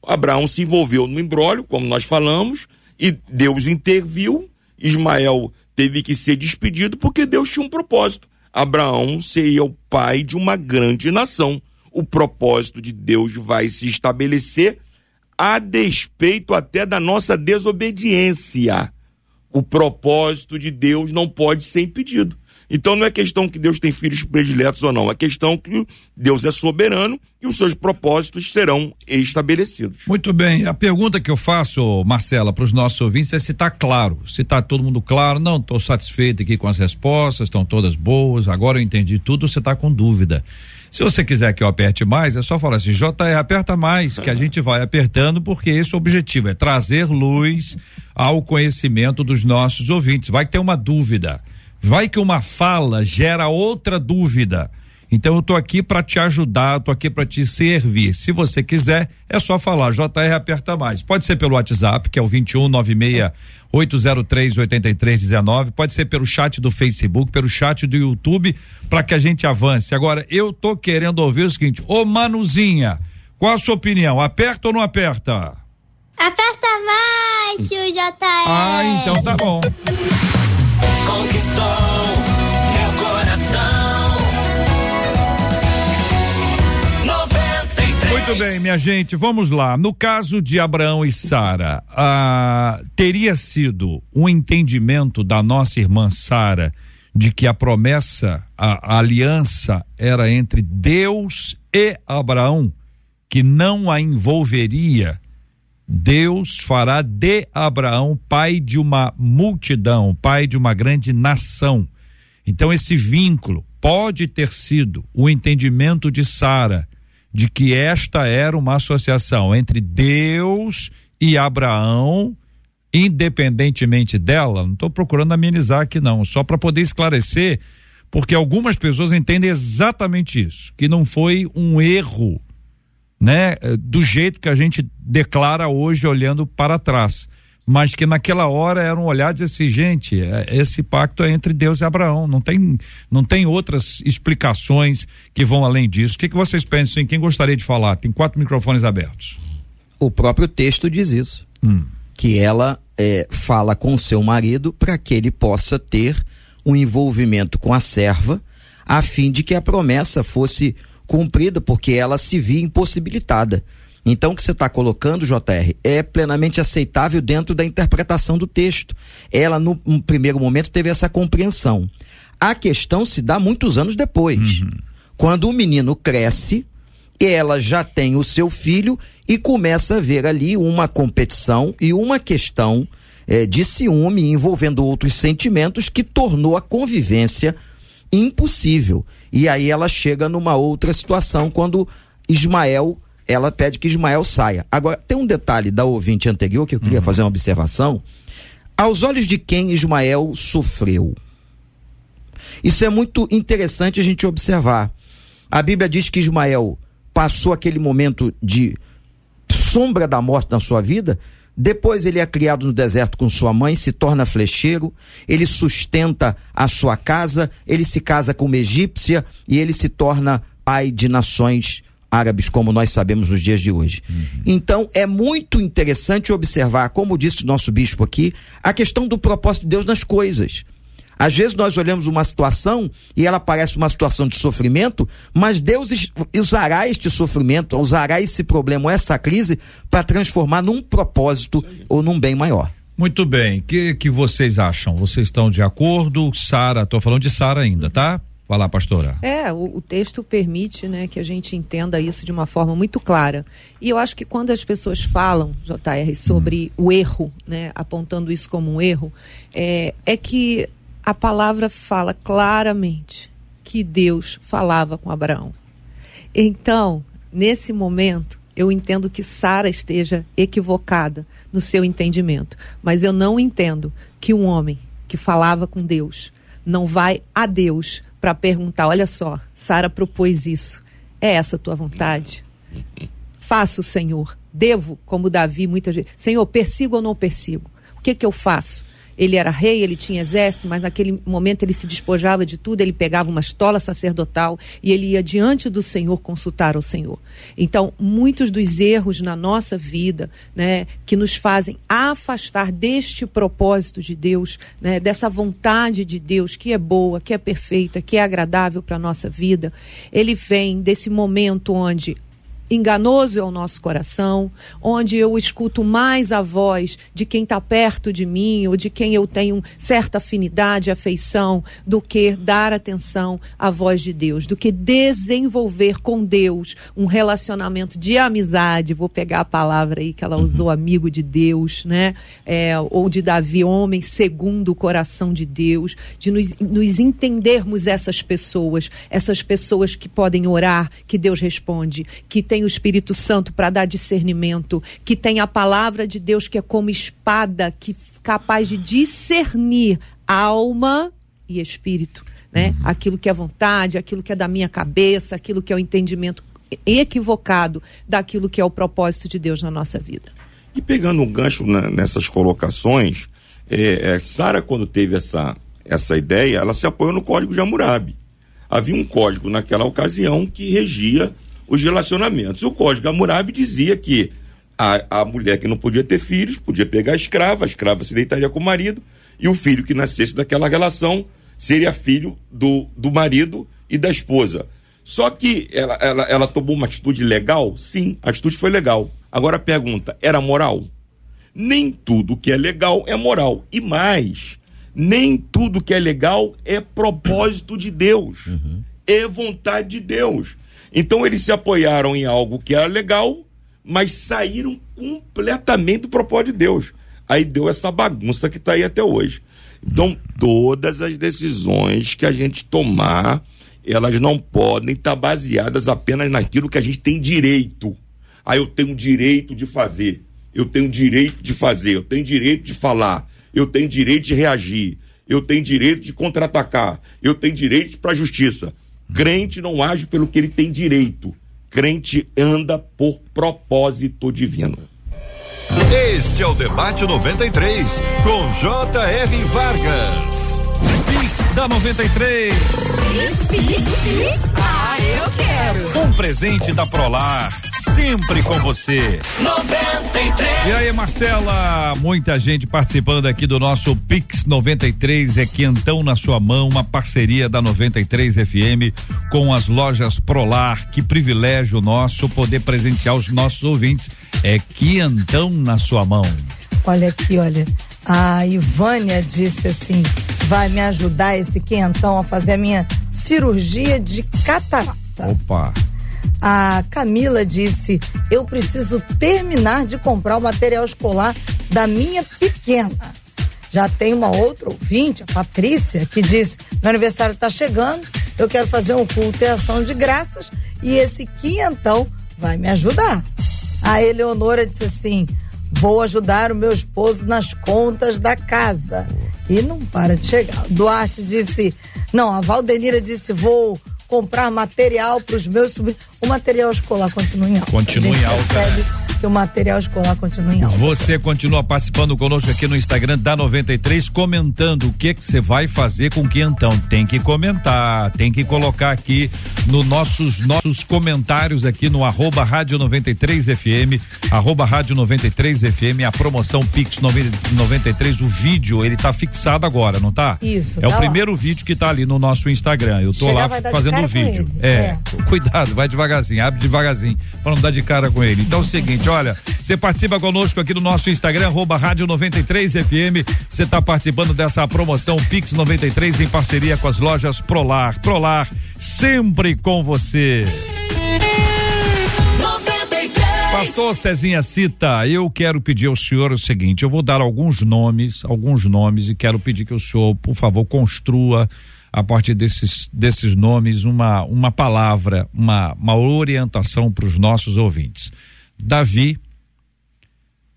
Abraão se envolveu no embrólio, como nós falamos, e Deus interviu, Ismael teve que ser despedido porque Deus tinha um propósito. Abraão seria o pai de uma grande nação. O propósito de Deus vai se estabelecer a despeito até da nossa desobediência. O propósito de Deus não pode ser impedido. Então não é questão que Deus tem filhos prediletos ou não, é questão que Deus é soberano e os seus propósitos serão estabelecidos. Muito bem, a pergunta que eu faço, Marcela, para os nossos ouvintes é se está claro, se está todo mundo claro, não, estou satisfeito aqui com as respostas, estão todas boas, agora eu entendi tudo, você está com dúvida. Se você quiser que eu aperte mais, é só falar assim, JR, aperta mais, que a gente vai apertando, porque esse objetivo é trazer luz ao conhecimento dos nossos ouvintes. Vai ter uma dúvida. Vai que uma fala gera outra dúvida. Então eu tô aqui para te ajudar, tô aqui para te servir. Se você quiser, é só falar. JR aperta mais. Pode ser pelo WhatsApp, que é o 2196 803 8319, pode ser pelo chat do Facebook, pelo chat do YouTube, para que a gente avance. Agora, eu tô querendo ouvir o seguinte, ô Manuzinha, qual a sua opinião? Aperta ou não aperta? Aperta mais, tio JR. Ah, então tá bom conquistou Muito bem, minha gente, vamos lá. No caso de Abraão e Sara, ah, teria sido um entendimento da nossa irmã Sara de que a promessa, a, a aliança era entre Deus e Abraão, que não a envolveria Deus fará de Abraão pai de uma multidão, pai de uma grande nação. Então, esse vínculo pode ter sido o entendimento de Sara de que esta era uma associação entre Deus e Abraão, independentemente dela. Não estou procurando amenizar aqui, não, só para poder esclarecer, porque algumas pessoas entendem exatamente isso, que não foi um erro né, do jeito que a gente declara hoje olhando para trás. Mas que naquela hora era um olhar de assim, gente, eh, esse pacto é entre Deus e Abraão. Não tem, não tem outras explicações que vão além disso. O que, que vocês pensam? Em quem gostaria de falar? Tem quatro microfones abertos. O próprio texto diz isso. Hum. Que ela é, fala com seu marido para que ele possa ter um envolvimento com a serva, a fim de que a promessa fosse cumprida, porque ela se via impossibilitada. Então, o que você está colocando, JR, é plenamente aceitável dentro da interpretação do texto. Ela, no, no primeiro momento, teve essa compreensão. A questão se dá muitos anos depois. Uhum. Quando o menino cresce, ela já tem o seu filho e começa a ver ali uma competição e uma questão eh, de ciúme envolvendo outros sentimentos que tornou a convivência impossível. E aí ela chega numa outra situação quando Ismael, ela pede que Ismael saia. Agora, tem um detalhe da ouvinte anterior que eu queria uhum. fazer uma observação. Aos olhos de quem Ismael sofreu? Isso é muito interessante a gente observar. A Bíblia diz que Ismael passou aquele momento de sombra da morte na sua vida, depois ele é criado no deserto com sua mãe, se torna flecheiro, ele sustenta a sua casa, ele se casa com uma egípcia e ele se torna pai de nações árabes, como nós sabemos nos dias de hoje. Uhum. Então, é muito interessante observar, como disse o nosso bispo aqui, a questão do propósito de Deus nas coisas. Às vezes nós olhamos uma situação e ela parece uma situação de sofrimento, mas Deus usará este sofrimento, usará esse problema, essa crise, para transformar num propósito ou num bem maior. Muito bem. O que, que vocês acham? Vocês estão de acordo? Sara, estou falando de Sara ainda, tá? Vai lá, pastora. É, o, o, texto permite né, que a gente entenda isso de uma forma muito clara. E eu acho que quando as pessoas falam, JR, sobre hum. o erro, né, apontando isso como um erro, é, é que a palavra fala claramente que Deus falava com Abraão. Então, nesse momento, eu entendo que Sara esteja equivocada no seu entendimento, mas eu não entendo que um homem que falava com Deus não vai a Deus para perguntar: olha só, Sara propôs isso. É essa a tua vontade? Faço, Senhor. Devo, como Davi muitas vezes. Senhor, persigo ou não persigo? O que, que eu faço? Ele era rei, ele tinha exército, mas naquele momento ele se despojava de tudo, ele pegava uma estola sacerdotal e ele ia diante do Senhor consultar ao Senhor. Então, muitos dos erros na nossa vida, né, que nos fazem afastar deste propósito de Deus, né, dessa vontade de Deus que é boa, que é perfeita, que é agradável para nossa vida, ele vem desse momento onde enganoso é o nosso coração, onde eu escuto mais a voz de quem está perto de mim ou de quem eu tenho certa afinidade, afeição, do que dar atenção à voz de Deus, do que desenvolver com Deus um relacionamento de amizade. Vou pegar a palavra aí que ela usou, amigo de Deus, né? É, ou de Davi, homem segundo o coração de Deus, de nos, nos entendermos essas pessoas, essas pessoas que podem orar, que Deus responde, que tem tem o Espírito Santo para dar discernimento, que tem a palavra de Deus que é como espada, que capaz de discernir alma e espírito, né? Uhum. Aquilo que é vontade, aquilo que é da minha cabeça, aquilo que é o entendimento equivocado daquilo que é o propósito de Deus na nossa vida. E pegando um gancho na, nessas colocações, é, é, Sara, quando teve essa, essa ideia, ela se apoiou no Código de Hammurabi. Havia um código naquela ocasião que regia os relacionamentos. O Código Hammurabi dizia que a, a mulher que não podia ter filhos podia pegar a escrava, a escrava se deitaria com o marido, e o filho que nascesse daquela relação seria filho do, do marido e da esposa. Só que ela, ela, ela tomou uma atitude legal? Sim, a atitude foi legal. Agora a pergunta: era moral? Nem tudo que é legal é moral. E mais, nem tudo que é legal é propósito de Deus. Uhum. É vontade de Deus. Então eles se apoiaram em algo que era legal, mas saíram completamente do propósito de Deus. Aí deu essa bagunça que está aí até hoje. Então, todas as decisões que a gente tomar, elas não podem estar tá baseadas apenas naquilo que a gente tem direito. Ah, eu tenho direito de fazer, eu tenho direito de fazer, eu tenho direito de falar, eu tenho direito de reagir, eu tenho direito de contra-atacar, eu tenho direito para a justiça. Crente não age pelo que ele tem direito. Crente anda por propósito divino. Este é o Debate 93, com J.R. Vargas. Pix da 93. Pix, pix, pix. Eu quero. Um presente da Prolar sempre com você. 93. E aí, Marcela, muita gente participando aqui do nosso Pix 93 é quentão na sua mão, uma parceria da 93 FM com as lojas Prolar. Que privilégio nosso poder presentear os nossos ouvintes. É quentão na sua mão. Olha aqui, olha. A Ivânia disse assim: vai me ajudar esse quentão a fazer a minha cirurgia de catarata. Opa! A Camila disse: Eu preciso terminar de comprar o material escolar da minha pequena. Já tem uma outra ouvinte, a Patrícia, que disse: Meu aniversário está chegando, eu quero fazer um culto e ação de graças e esse quinhentão vai me ajudar. A Eleonora disse assim: Vou ajudar o meu esposo nas contas da casa. E não para de chegar. Duarte disse: Não, a Valdenira disse: Vou comprar material para os meus sobrinhos. O material escolar continua em alta. Continua em alta. Percebe que o material escolar continua em alta. Você continua participando conosco aqui no Instagram da 93, comentando o que que você vai fazer com que então tem que comentar, tem que colocar aqui no nossos nossos comentários aqui no arroba rádio 93 FM, arroba rádio 93 FM, a promoção Pix 93, o vídeo ele tá fixado agora, não tá? Isso. É tá o lá. primeiro vídeo que tá ali no nosso Instagram. Eu tô Chegar, lá fazendo o vídeo. É, é, cuidado, vai devagarzinho, abre devagarzinho, para não dar de cara com ele. Então é o seguinte, gente. Olha, você participa conosco aqui no nosso Instagram, arroba Rádio 93 FM. Você está participando dessa promoção Pix 93 em parceria com as lojas Prolar. Prolar, sempre com você. Pastor Cezinha Cita, eu quero pedir ao senhor o seguinte, eu vou dar alguns nomes, alguns nomes e quero pedir que o senhor, por favor, construa a partir desses, desses nomes uma, uma palavra, uma, uma orientação para os nossos ouvintes. Davi,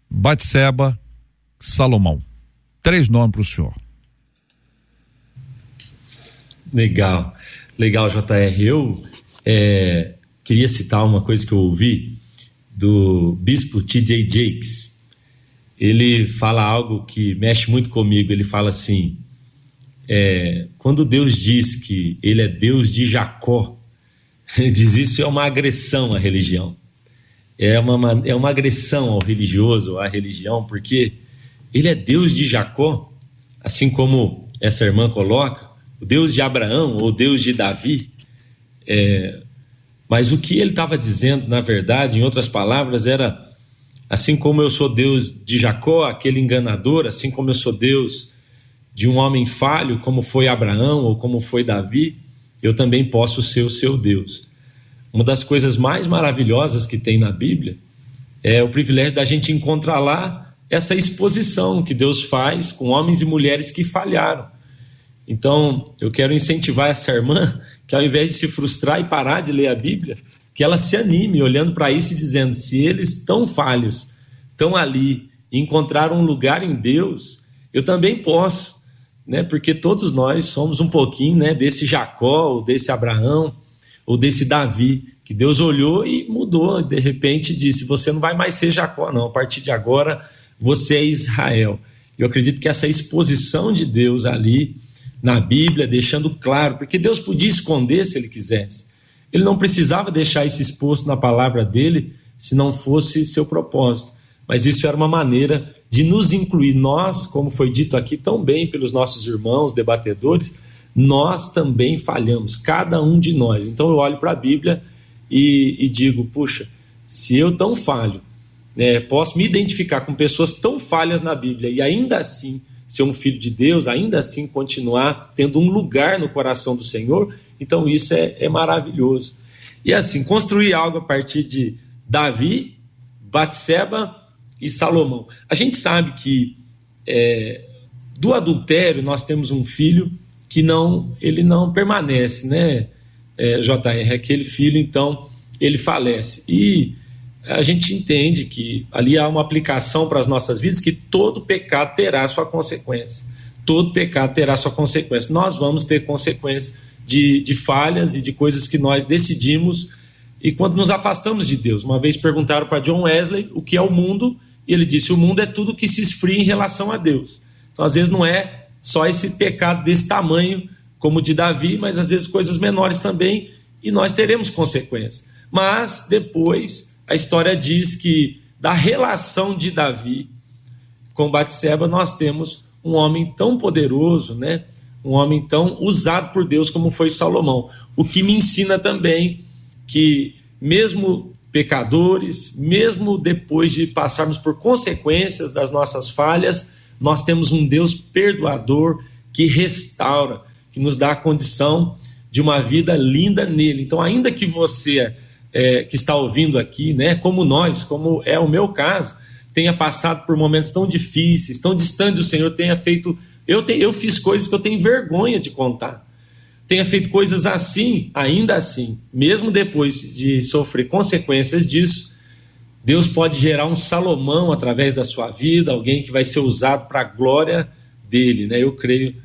Batseba, Salomão. Três nomes para o senhor. Legal, legal, JR. Eu é, queria citar uma coisa que eu ouvi do bispo T.J. Jakes. Ele fala algo que mexe muito comigo. Ele fala assim: é, quando Deus diz que Ele é Deus de Jacó, ele diz isso é uma agressão à religião. É uma, é uma agressão ao religioso, à religião, porque Ele é Deus de Jacó, assim como essa irmã coloca, o Deus de Abraão ou Deus de Davi. É, mas o que ele estava dizendo, na verdade, em outras palavras, era assim como eu sou Deus de Jacó, aquele enganador, assim como eu sou Deus de um homem falho, como foi Abraão ou como foi Davi, eu também posso ser o seu Deus. Uma das coisas mais maravilhosas que tem na Bíblia é o privilégio da gente encontrar lá essa exposição que Deus faz com homens e mulheres que falharam. Então, eu quero incentivar essa irmã que ao invés de se frustrar e parar de ler a Bíblia, que ela se anime olhando para isso e dizendo: se eles tão falhos, estão ali, e encontraram um lugar em Deus, eu também posso né? Porque todos nós somos um pouquinho, né, desse Jacó, desse Abraão, ou desse Davi, que Deus olhou e mudou, de repente disse: "Você não vai mais ser Jacó, não. A partir de agora você é Israel". Eu acredito que essa exposição de Deus ali na Bíblia, deixando claro, porque Deus podia esconder se ele quisesse. Ele não precisava deixar isso exposto na palavra dele se não fosse seu propósito. Mas isso era uma maneira de nos incluir. Nós, como foi dito aqui tão bem pelos nossos irmãos debatedores, nós também falhamos, cada um de nós. Então eu olho para a Bíblia e, e, digo: puxa, se eu tão falho, né, posso me identificar com pessoas tão falhas na Bíblia e ainda assim ser um filho de Deus, ainda assim continuar tendo um lugar no coração do Senhor, então isso é, é maravilhoso. E assim, construir algo a partir de Davi, Batseba e Salomão. A gente sabe que é, do adultério nós temos um filho que não ele não permanece, né? É, JR, aquele filho então ele falece e a gente entende que ali há uma aplicação para as nossas vidas que todo pecado terá sua consequência. Todo pecado terá sua consequência. Nós vamos ter consequências de, de falhas e de coisas que nós decidimos e quando nos afastamos de Deus. Uma vez perguntaram para John Wesley o que é o mundo e ele disse: o mundo é tudo que se esfria em relação a Deus. Então, às vezes, não é só esse pecado desse tamanho, como o de Davi, mas às vezes coisas menores também, e nós teremos consequências. Mas depois a história diz que da relação de Davi com Batseba nós temos um homem tão poderoso, né? Um homem tão usado por Deus como foi Salomão. O que me ensina também que mesmo pecadores, mesmo depois de passarmos por consequências das nossas falhas, nós temos um Deus perdoador que restaura, que nos dá a condição de uma vida linda nele. Então, ainda que você é, que está ouvindo aqui, né, como nós, como é o meu caso, tenha passado por momentos tão difíceis, tão distantes do Senhor, tenha feito. Eu, te, eu fiz coisas que eu tenho vergonha de contar tenha feito coisas assim, ainda assim, mesmo depois de sofrer consequências disso, Deus pode gerar um Salomão através da sua vida, alguém que vai ser usado para a glória dele, né? Eu creio,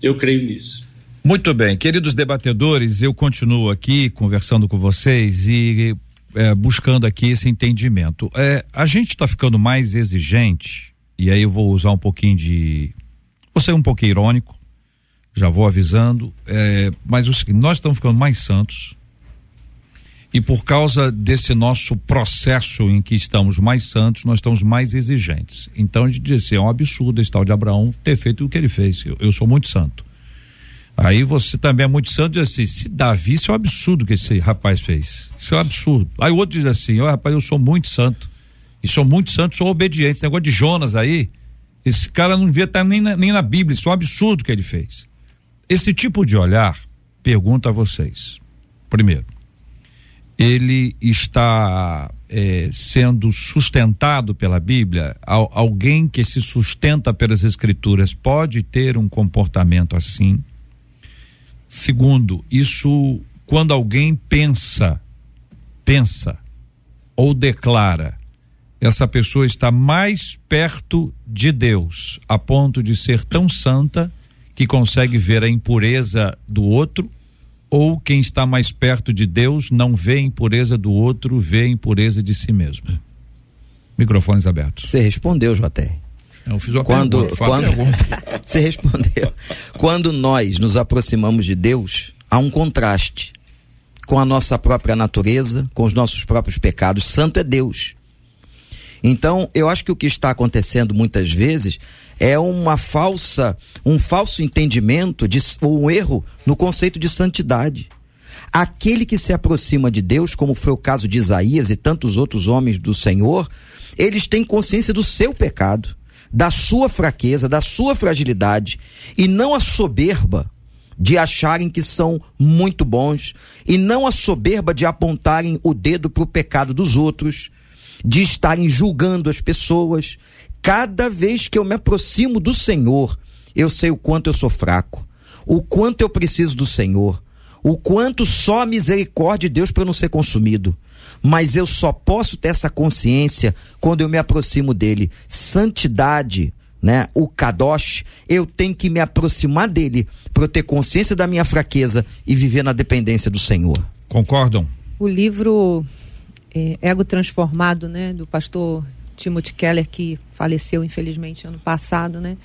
eu creio nisso. Muito bem, queridos debatedores, eu continuo aqui conversando com vocês e é, buscando aqui esse entendimento. É, a gente está ficando mais exigente, e aí eu vou usar um pouquinho de. Vou ser um pouquinho irônico, já vou avisando, é, mas o seguinte, nós estamos ficando mais santos e por causa desse nosso processo em que estamos mais santos, nós estamos mais exigentes. Então a gente diz assim, é um absurdo esse tal de Abraão ter feito o que ele fez, eu, eu sou muito santo. Aí você também é muito santo e diz assim, se Davi, isso é um absurdo que esse rapaz fez, isso é um absurdo. Aí o outro diz assim, ó oh, rapaz, eu sou muito santo, e sou muito santo, sou obediente. Esse negócio de Jonas aí, esse cara não devia estar nem na, nem na Bíblia, isso é um absurdo que ele fez. Esse tipo de olhar, pergunto a vocês. Primeiro, ele está é, sendo sustentado pela Bíblia? Al, alguém que se sustenta pelas Escrituras pode ter um comportamento assim? Segundo, isso quando alguém pensa, pensa ou declara, essa pessoa está mais perto de Deus, a ponto de ser tão santa que consegue ver a impureza do outro, ou quem está mais perto de Deus não vê a impureza do outro, vê a impureza de si mesmo. Microfones abertos. Você respondeu, JR. Eu fiz uma quando, pergunta, quando você respondeu. Quando nós nos aproximamos de Deus, há um contraste com a nossa própria natureza, com os nossos próprios pecados. Santo é Deus. Então, eu acho que o que está acontecendo muitas vezes é uma falsa, um falso entendimento de ou um erro no conceito de santidade. Aquele que se aproxima de Deus, como foi o caso de Isaías e tantos outros homens do Senhor, eles têm consciência do seu pecado, da sua fraqueza, da sua fragilidade e não a soberba de acharem que são muito bons e não a soberba de apontarem o dedo para o pecado dos outros, de estarem julgando as pessoas. Cada vez que eu me aproximo do Senhor, eu sei o quanto eu sou fraco, o quanto eu preciso do Senhor, o quanto só a misericórdia de Deus para eu não ser consumido. Mas eu só posso ter essa consciência quando eu me aproximo dele. Santidade, né? O Kadosh, eu tenho que me aproximar dele para eu ter consciência da minha fraqueza e viver na dependência do Senhor. Concordam? O livro é, Ego Transformado, né, do pastor Timothy Keller, que faleceu infelizmente ano passado, né,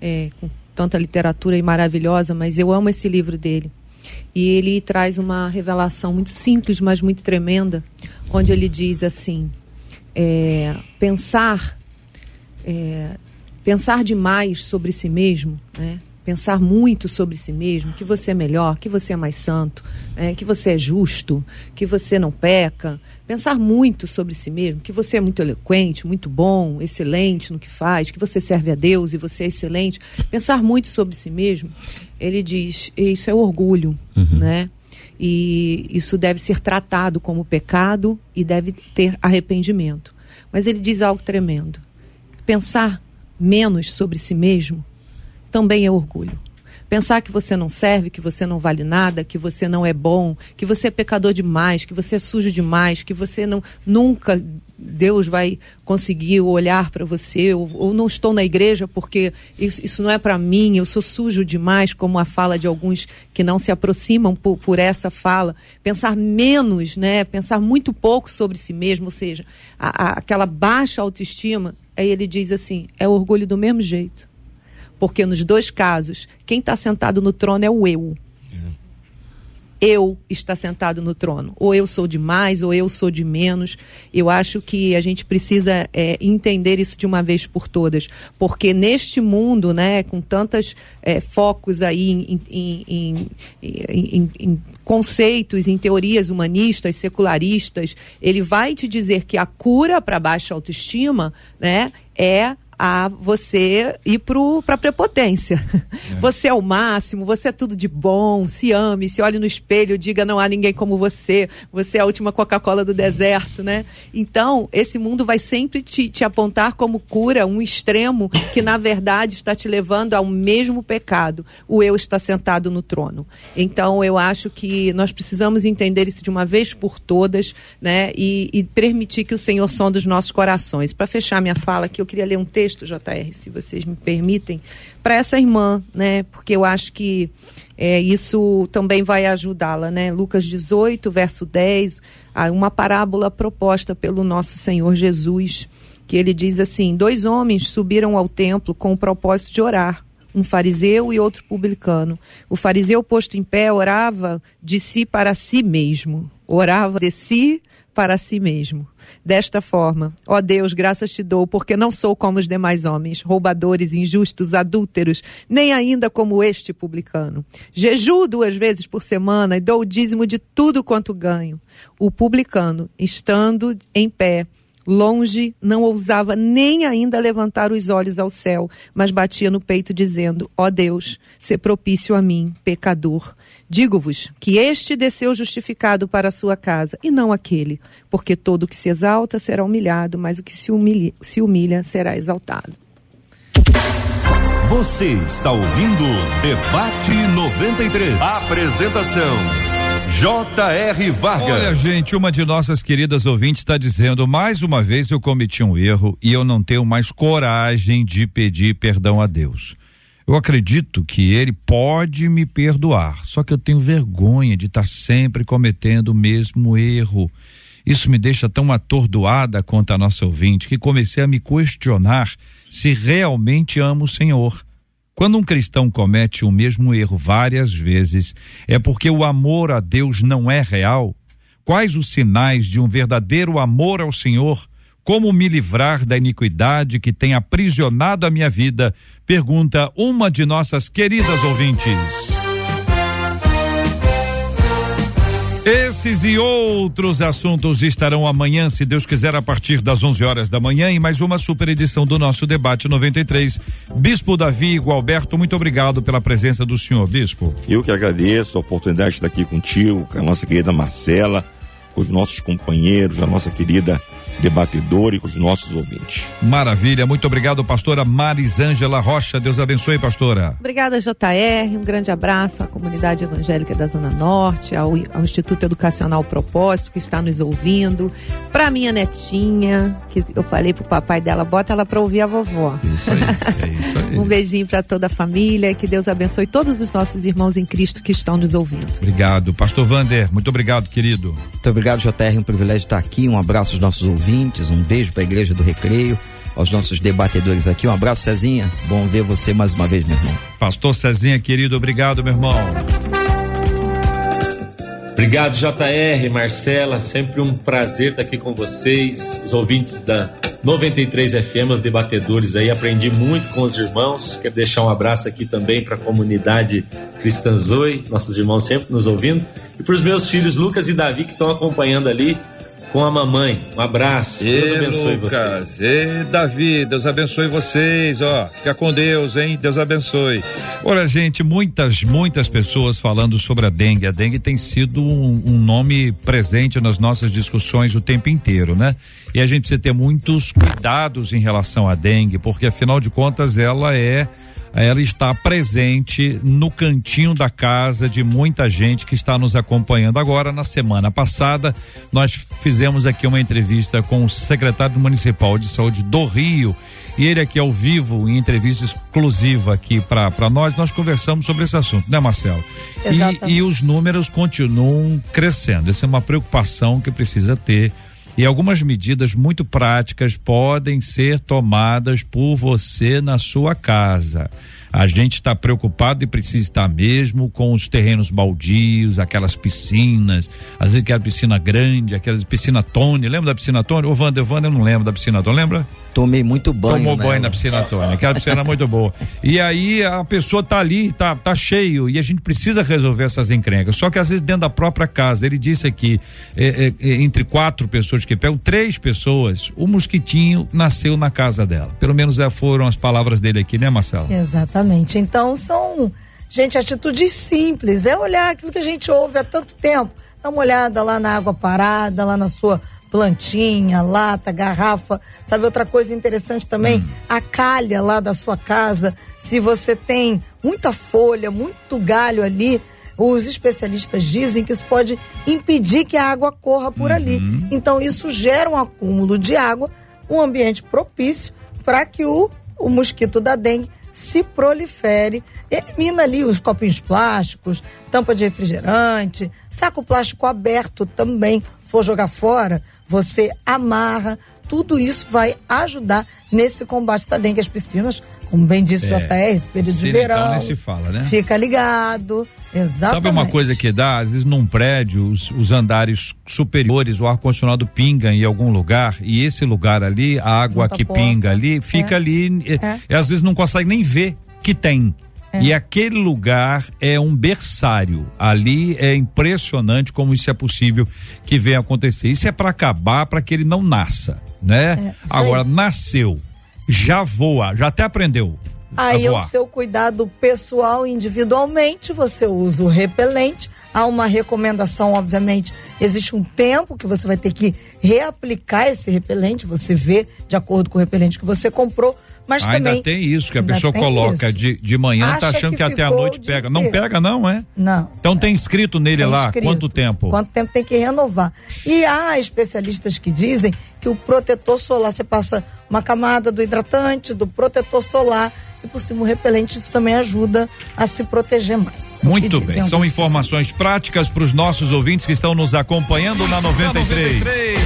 é, com tanta literatura maravilhosa, mas eu amo esse livro dele. E ele traz uma revelação muito simples, mas muito tremenda, onde ele diz assim: é, pensar, é, pensar demais sobre si mesmo, né? Pensar muito sobre si mesmo, que você é melhor, que você é mais santo, é, que você é justo, que você não peca. Pensar muito sobre si mesmo, que você é muito eloquente, muito bom, excelente no que faz, que você serve a Deus e você é excelente. Pensar muito sobre si mesmo, ele diz, isso é orgulho, Uhum. né? E isso deve ser tratado como pecado e deve ter arrependimento. Mas ele diz algo tremendo. Pensar menos sobre si mesmo também é orgulho. Pensar que você não serve, que você não vale nada, que você não é bom, que você é pecador demais, que você é sujo demais, que você não nunca Deus vai conseguir olhar para você, ou, ou, não estou na igreja porque isso, isso não é para mim, eu sou sujo demais, como a fala de alguns que não se aproximam por, por, essa fala. Pensar menos, né? Pensar muito pouco sobre si mesmo, ou seja, a, a, aquela baixa autoestima. Aí ele diz assim: é orgulho do mesmo jeito. Porque nos dois casos, quem está sentado no trono é o eu. Eu está sentado no trono. Ou eu sou de mais, ou eu sou de menos. Eu acho que a gente precisa é, entender isso de uma vez por todas. Porque neste mundo, né, com tantos é, focos aí em, em, em, em conceitos, em teorias humanistas, secularistas, ele vai te dizer que a cura para baixa autoestima né, é a você ir para a prepotência. É. Você é o máximo, você é tudo de bom, se ame, se olhe no espelho, diga não há ninguém como você, você é a última Coca-Cola do deserto, né? Então, esse mundo vai sempre te, te apontar como cura, um extremo que na verdade está te levando ao mesmo pecado. O eu está sentado no trono. Então, eu acho que nós precisamos entender isso de uma vez por todas, né? E, e permitir que o Senhor sonde os nossos corações. Para fechar minha fala aqui, eu queria ler um texto texto, JR, se vocês me permitem, para essa irmã, né? Porque eu acho que é, isso também vai ajudá-la, né? Lucas 18, verso 10, uma parábola proposta pelo nosso Senhor Jesus, que ele diz assim: dois homens subiram ao templo com o propósito de orar. Um fariseu e outro publicano. O fariseu, posto em pé, orava de si para si mesmo. Orava de si para si mesmo. Desta forma, ó Deus, graças te dou, porque não sou como os demais homens, roubadores, injustos, adúlteros, nem ainda como este publicano. Jejuo duas vezes por semana e dou o dízimo de tudo quanto ganho. O publicano, estando em pé, Longe, não ousava nem ainda levantar os olhos ao céu, mas batia no peito, dizendo: Ó Deus, se propício a mim, pecador. Digo-vos que este desceu justificado para a sua casa, e não aquele, porque todo o que se exalta será humilhado, mas o que se humilha, se humilha será exaltado. Você está ouvindo Debate 93. Apresentação: J.R. Vargas. Olha, gente, uma de nossas queridas ouvintes está dizendo: mais uma vez eu cometi um erro e eu não tenho mais coragem de pedir perdão a Deus. Eu acredito que ele pode me perdoar, só que eu tenho vergonha de estar sempre cometendo o mesmo erro. Isso me deixa tão atordoada quanto a nossa ouvinte que comecei a me questionar se realmente amo o Senhor. Quando um cristão comete o mesmo erro várias vezes, é porque o amor a Deus não é real? Quais os sinais de um verdadeiro amor ao Senhor? Como me livrar da iniquidade que tem aprisionado a minha vida? Pergunta uma de nossas queridas ouvintes. Esses e outros assuntos estarão amanhã, se Deus quiser, a partir das 11 horas da manhã, em mais uma super edição do nosso debate 93. Bispo Davi Gualberto, muito obrigado pela presença do senhor, Bispo. Eu que agradeço a oportunidade de estar aqui contigo, com a nossa querida Marcela, com os nossos companheiros, a nossa querida debatedora e com os nossos ouvintes. Maravilha, muito obrigado, pastora Marisângela Rocha. Deus abençoe, pastora. Obrigada, JR. Um grande abraço à comunidade evangélica da Zona Norte, ao, ao Instituto Educacional Propósito, que está nos ouvindo. Para minha netinha, que eu falei pro papai dela, bota ela para ouvir a vovó. Isso aí, é isso aí. Um beijinho para toda a família. Que Deus abençoe todos os nossos irmãos em Cristo que estão nos ouvindo. Obrigado. Pastor Vander, muito obrigado, querido. Muito obrigado, JR. Um privilégio estar aqui. Um abraço aos nossos ouvintes. Um beijo para a Igreja do Recreio. Aos nossos debatedores aqui. Um abraço, Cezinha. Bom ver você mais uma vez, meu irmão. Pastor Cezinha, querido, obrigado, meu irmão. Obrigado, JR, Marcela. Sempre um prazer estar aqui com vocês, os ouvintes da 93 FM, os debatedores aí. Aprendi muito com os irmãos. Quero deixar um abraço aqui também para a comunidade Cristã Zoe, nossos irmãos sempre nos ouvindo. E para os meus filhos Lucas e Davi que estão acompanhando ali com a mamãe. Um abraço. Deus Ê, abençoe Lucas, vocês. Ê, Davi, Deus abençoe vocês, ó. Fica com Deus, hein? Deus abençoe. Olha, gente, muitas, muitas pessoas falando sobre a dengue. A dengue tem sido um, um nome presente nas nossas discussões o tempo inteiro, né? E a gente precisa ter muitos cuidados em relação à dengue, porque afinal de contas ela é ela está presente no cantinho da casa de muita gente que está nos acompanhando agora. Na semana passada, nós fizemos aqui uma entrevista com o secretário municipal de saúde do Rio. E ele aqui ao vivo, em entrevista exclusiva aqui para nós, nós conversamos sobre esse assunto, né, Marcelo? E, e os números continuam crescendo. Essa é uma preocupação que precisa ter. E algumas medidas muito práticas podem ser tomadas por você na sua casa. A gente está preocupado e precisa estar mesmo com os terrenos baldios, aquelas piscinas, às vezes aquela piscina grande, aquelas piscina Tony, lembra da piscina Tony? Ô, Wander, Wander não lembra da piscina Tony, lembra? Tomei muito banho. Tomou nela. banho na piscina Tony, aquela piscina é muito boa. E aí a pessoa tá ali, tá, tá cheio, e a gente precisa resolver essas encrencas. Só que às vezes dentro da própria casa, ele disse aqui, é, é, é, entre quatro pessoas que pegam, três pessoas, o mosquitinho nasceu na casa dela. Pelo menos é, foram as palavras dele aqui, né, Marcelo? Exatamente. Então são, gente, atitudes simples. É olhar aquilo que a gente ouve há tanto tempo. Dá uma olhada lá na água parada, lá na sua plantinha, lata, garrafa. Sabe outra coisa interessante também? A calha lá da sua casa. Se você tem muita folha, muito galho ali, os especialistas dizem que isso pode impedir que a água corra por ali. Então isso gera um acúmulo de água, um ambiente propício para que o, o mosquito da dengue se prolifere, elimina ali os copinhos plásticos, tampa de refrigerante, saco plástico aberto também, for jogar fora, você amarra, tudo isso vai ajudar nesse combate da dengue. As piscinas, como bem disse o É, JR, esse período de verão, nem se fala, né? fica ligado, exatamente. Sabe uma coisa que dá? Às vezes num prédio, os, os andares superiores, o ar-condicionado pinga em algum lugar, e esse lugar ali, a água Junta que poça. pinga ali, fica É. ali, É. e às vezes não consegue nem ver que tem. E aquele lugar é um berçário. Ali é impressionante como isso é possível que venha acontecer. Isso é para acabar, para que ele não nasça. né? Agora nasceu, já voa, já até aprendeu. Aí é o seu cuidado pessoal, individualmente, você usa o repelente. Há uma recomendação, obviamente, existe um tempo que você vai ter que reaplicar esse repelente, você vê de acordo com o repelente que você comprou, mas Ainda também tem isso, que a Ainda pessoa coloca isso. de, de manhã, tá Acha achando que que, até a noite pega. Não pega, não, é? Não. Então tem escrito nele Tem lá escrito quanto tempo? Quanto tempo tem que renovar. E há especialistas que dizem que o protetor solar, você passa uma camada do hidratante, do protetor solar e por cima o repelente, isso também ajuda a se proteger mais. É Muito bem, são informações práticas para os nossos ouvintes que estão nos acompanhando na 93.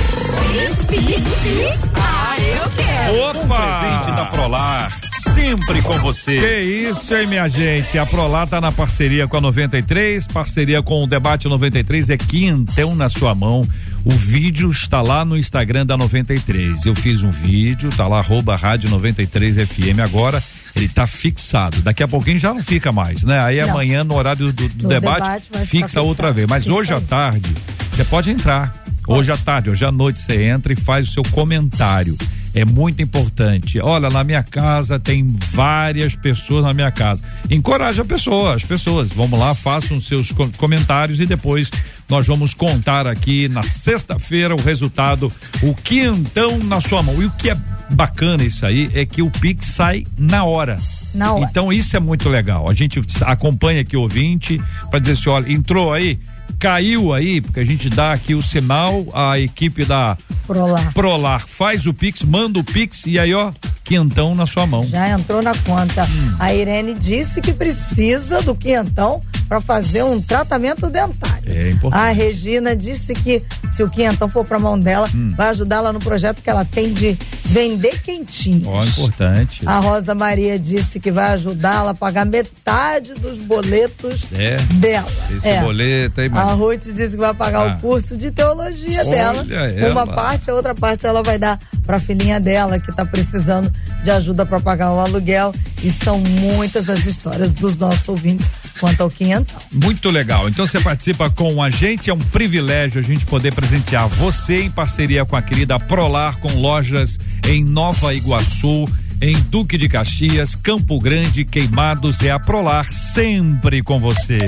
Ah, eu quero. Opa! Presente da Prolar, sempre com você. Que isso, hein, minha gente? A Prolar tá na parceria com a 93, parceria com o Debate 93, é quintão na sua mão. O vídeo está lá no Instagram da 93. Eu fiz um vídeo, tá lá, arroba rádio 93 FM agora. Ele tá fixado. Daqui a pouquinho já não fica mais, né? Aí Não. amanhã, no horário do, do debate, debate fixa outra vez. Mas Isso hoje à aí. tarde, você pode entrar. Hoje à tarde, hoje à noite você entra e faz o seu comentário. É muito importante. Olha, na minha casa tem várias pessoas na minha casa. Encoraja a pessoa, as pessoas. Vamos lá, façam seus co- comentários e depois nós vamos contar aqui na sexta-feira o resultado, o quintão na sua mão. E o que é bacana isso aí é que o Pix sai na hora. Na hora. Então isso é muito legal. A gente acompanha aqui o ouvinte para dizer assim, olha, entrou aí, caiu aí, porque a gente dá aqui o sinal, a equipe da Prolar. Prolar faz o Pix, manda o Pix e aí, ó, quentão na sua mão. Já entrou na conta. Hum. A Irene disse que precisa do quinhentão para fazer um tratamento dentário. É importante. A Regina disse que se o quinhentão for para mão dela, Hum. vai ajudar ela no projeto que ela tem de vender quentinhos. Ó, importante. A Rosa Maria disse que vai ajudá-la a pagar metade dos boletos É. dela. Esse É. boleto aí, A mano. Ruth disse que vai pagar Ah. o curso de teologia Olha dela. Uma ela. parte, a outra parte ela vai dar pra filhinha dela que tá precisando de ajuda para pagar o aluguel. E são muitas as histórias dos nossos ouvintes quanto ao quinhentão. Muito legal. Então você participa com a gente, é um privilégio a gente poder presentear você em parceria com a querida Prolar, com lojas em Nova Iguaçu, em Duque de Caxias, Campo Grande, Queimados, é a Prolar sempre com você.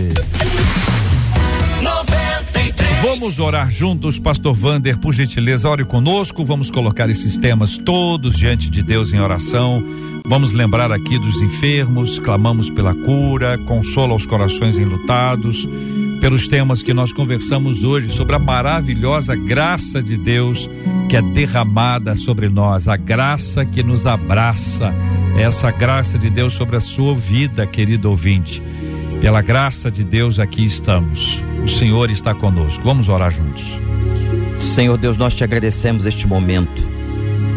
93. Vamos orar juntos, Pastor Vander, por gentileza, ore conosco. Vamos colocar esses temas todos diante de Deus em oração. Vamos lembrar aqui dos enfermos, clamamos pela cura, consola os corações enlutados, pelos temas que nós conversamos hoje sobre a maravilhosa graça de Deus que é derramada sobre nós, a graça que nos abraça, essa graça de Deus sobre a sua vida, querido ouvinte. Pela graça de Deus aqui estamos. O Senhor está conosco. Vamos orar juntos. Senhor Deus, nós te agradecemos este momento.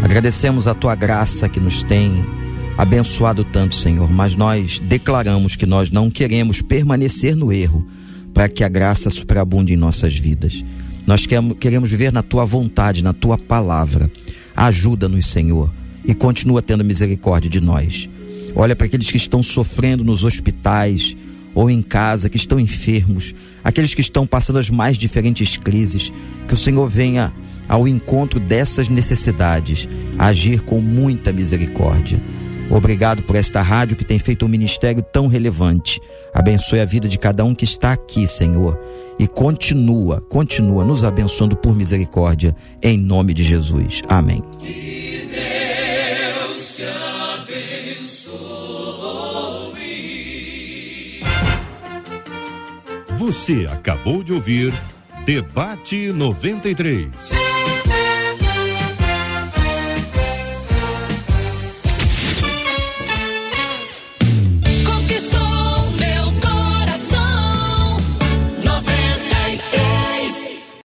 Agradecemos a tua graça que nos tem abençoado tanto, Senhor, mas nós declaramos que nós não queremos permanecer no erro para que a graça superabunde em nossas vidas. Nós queremos, viver na tua vontade, na tua palavra. Ajuda-nos, Senhor, e continua tendo misericórdia de nós. Olha para aqueles que estão sofrendo nos hospitais ou em casa, que estão enfermos, aqueles que estão passando as mais diferentes crises, que o Senhor venha ao encontro dessas necessidades, agir com muita misericórdia. Obrigado por esta rádio que tem feito um ministério tão relevante. Abençoe a vida de cada um que está aqui, Senhor. E continua, continua nos abençoando por misericórdia, em nome de Jesus. Amém. Deus te abençoe. Você acabou de ouvir Debate 93.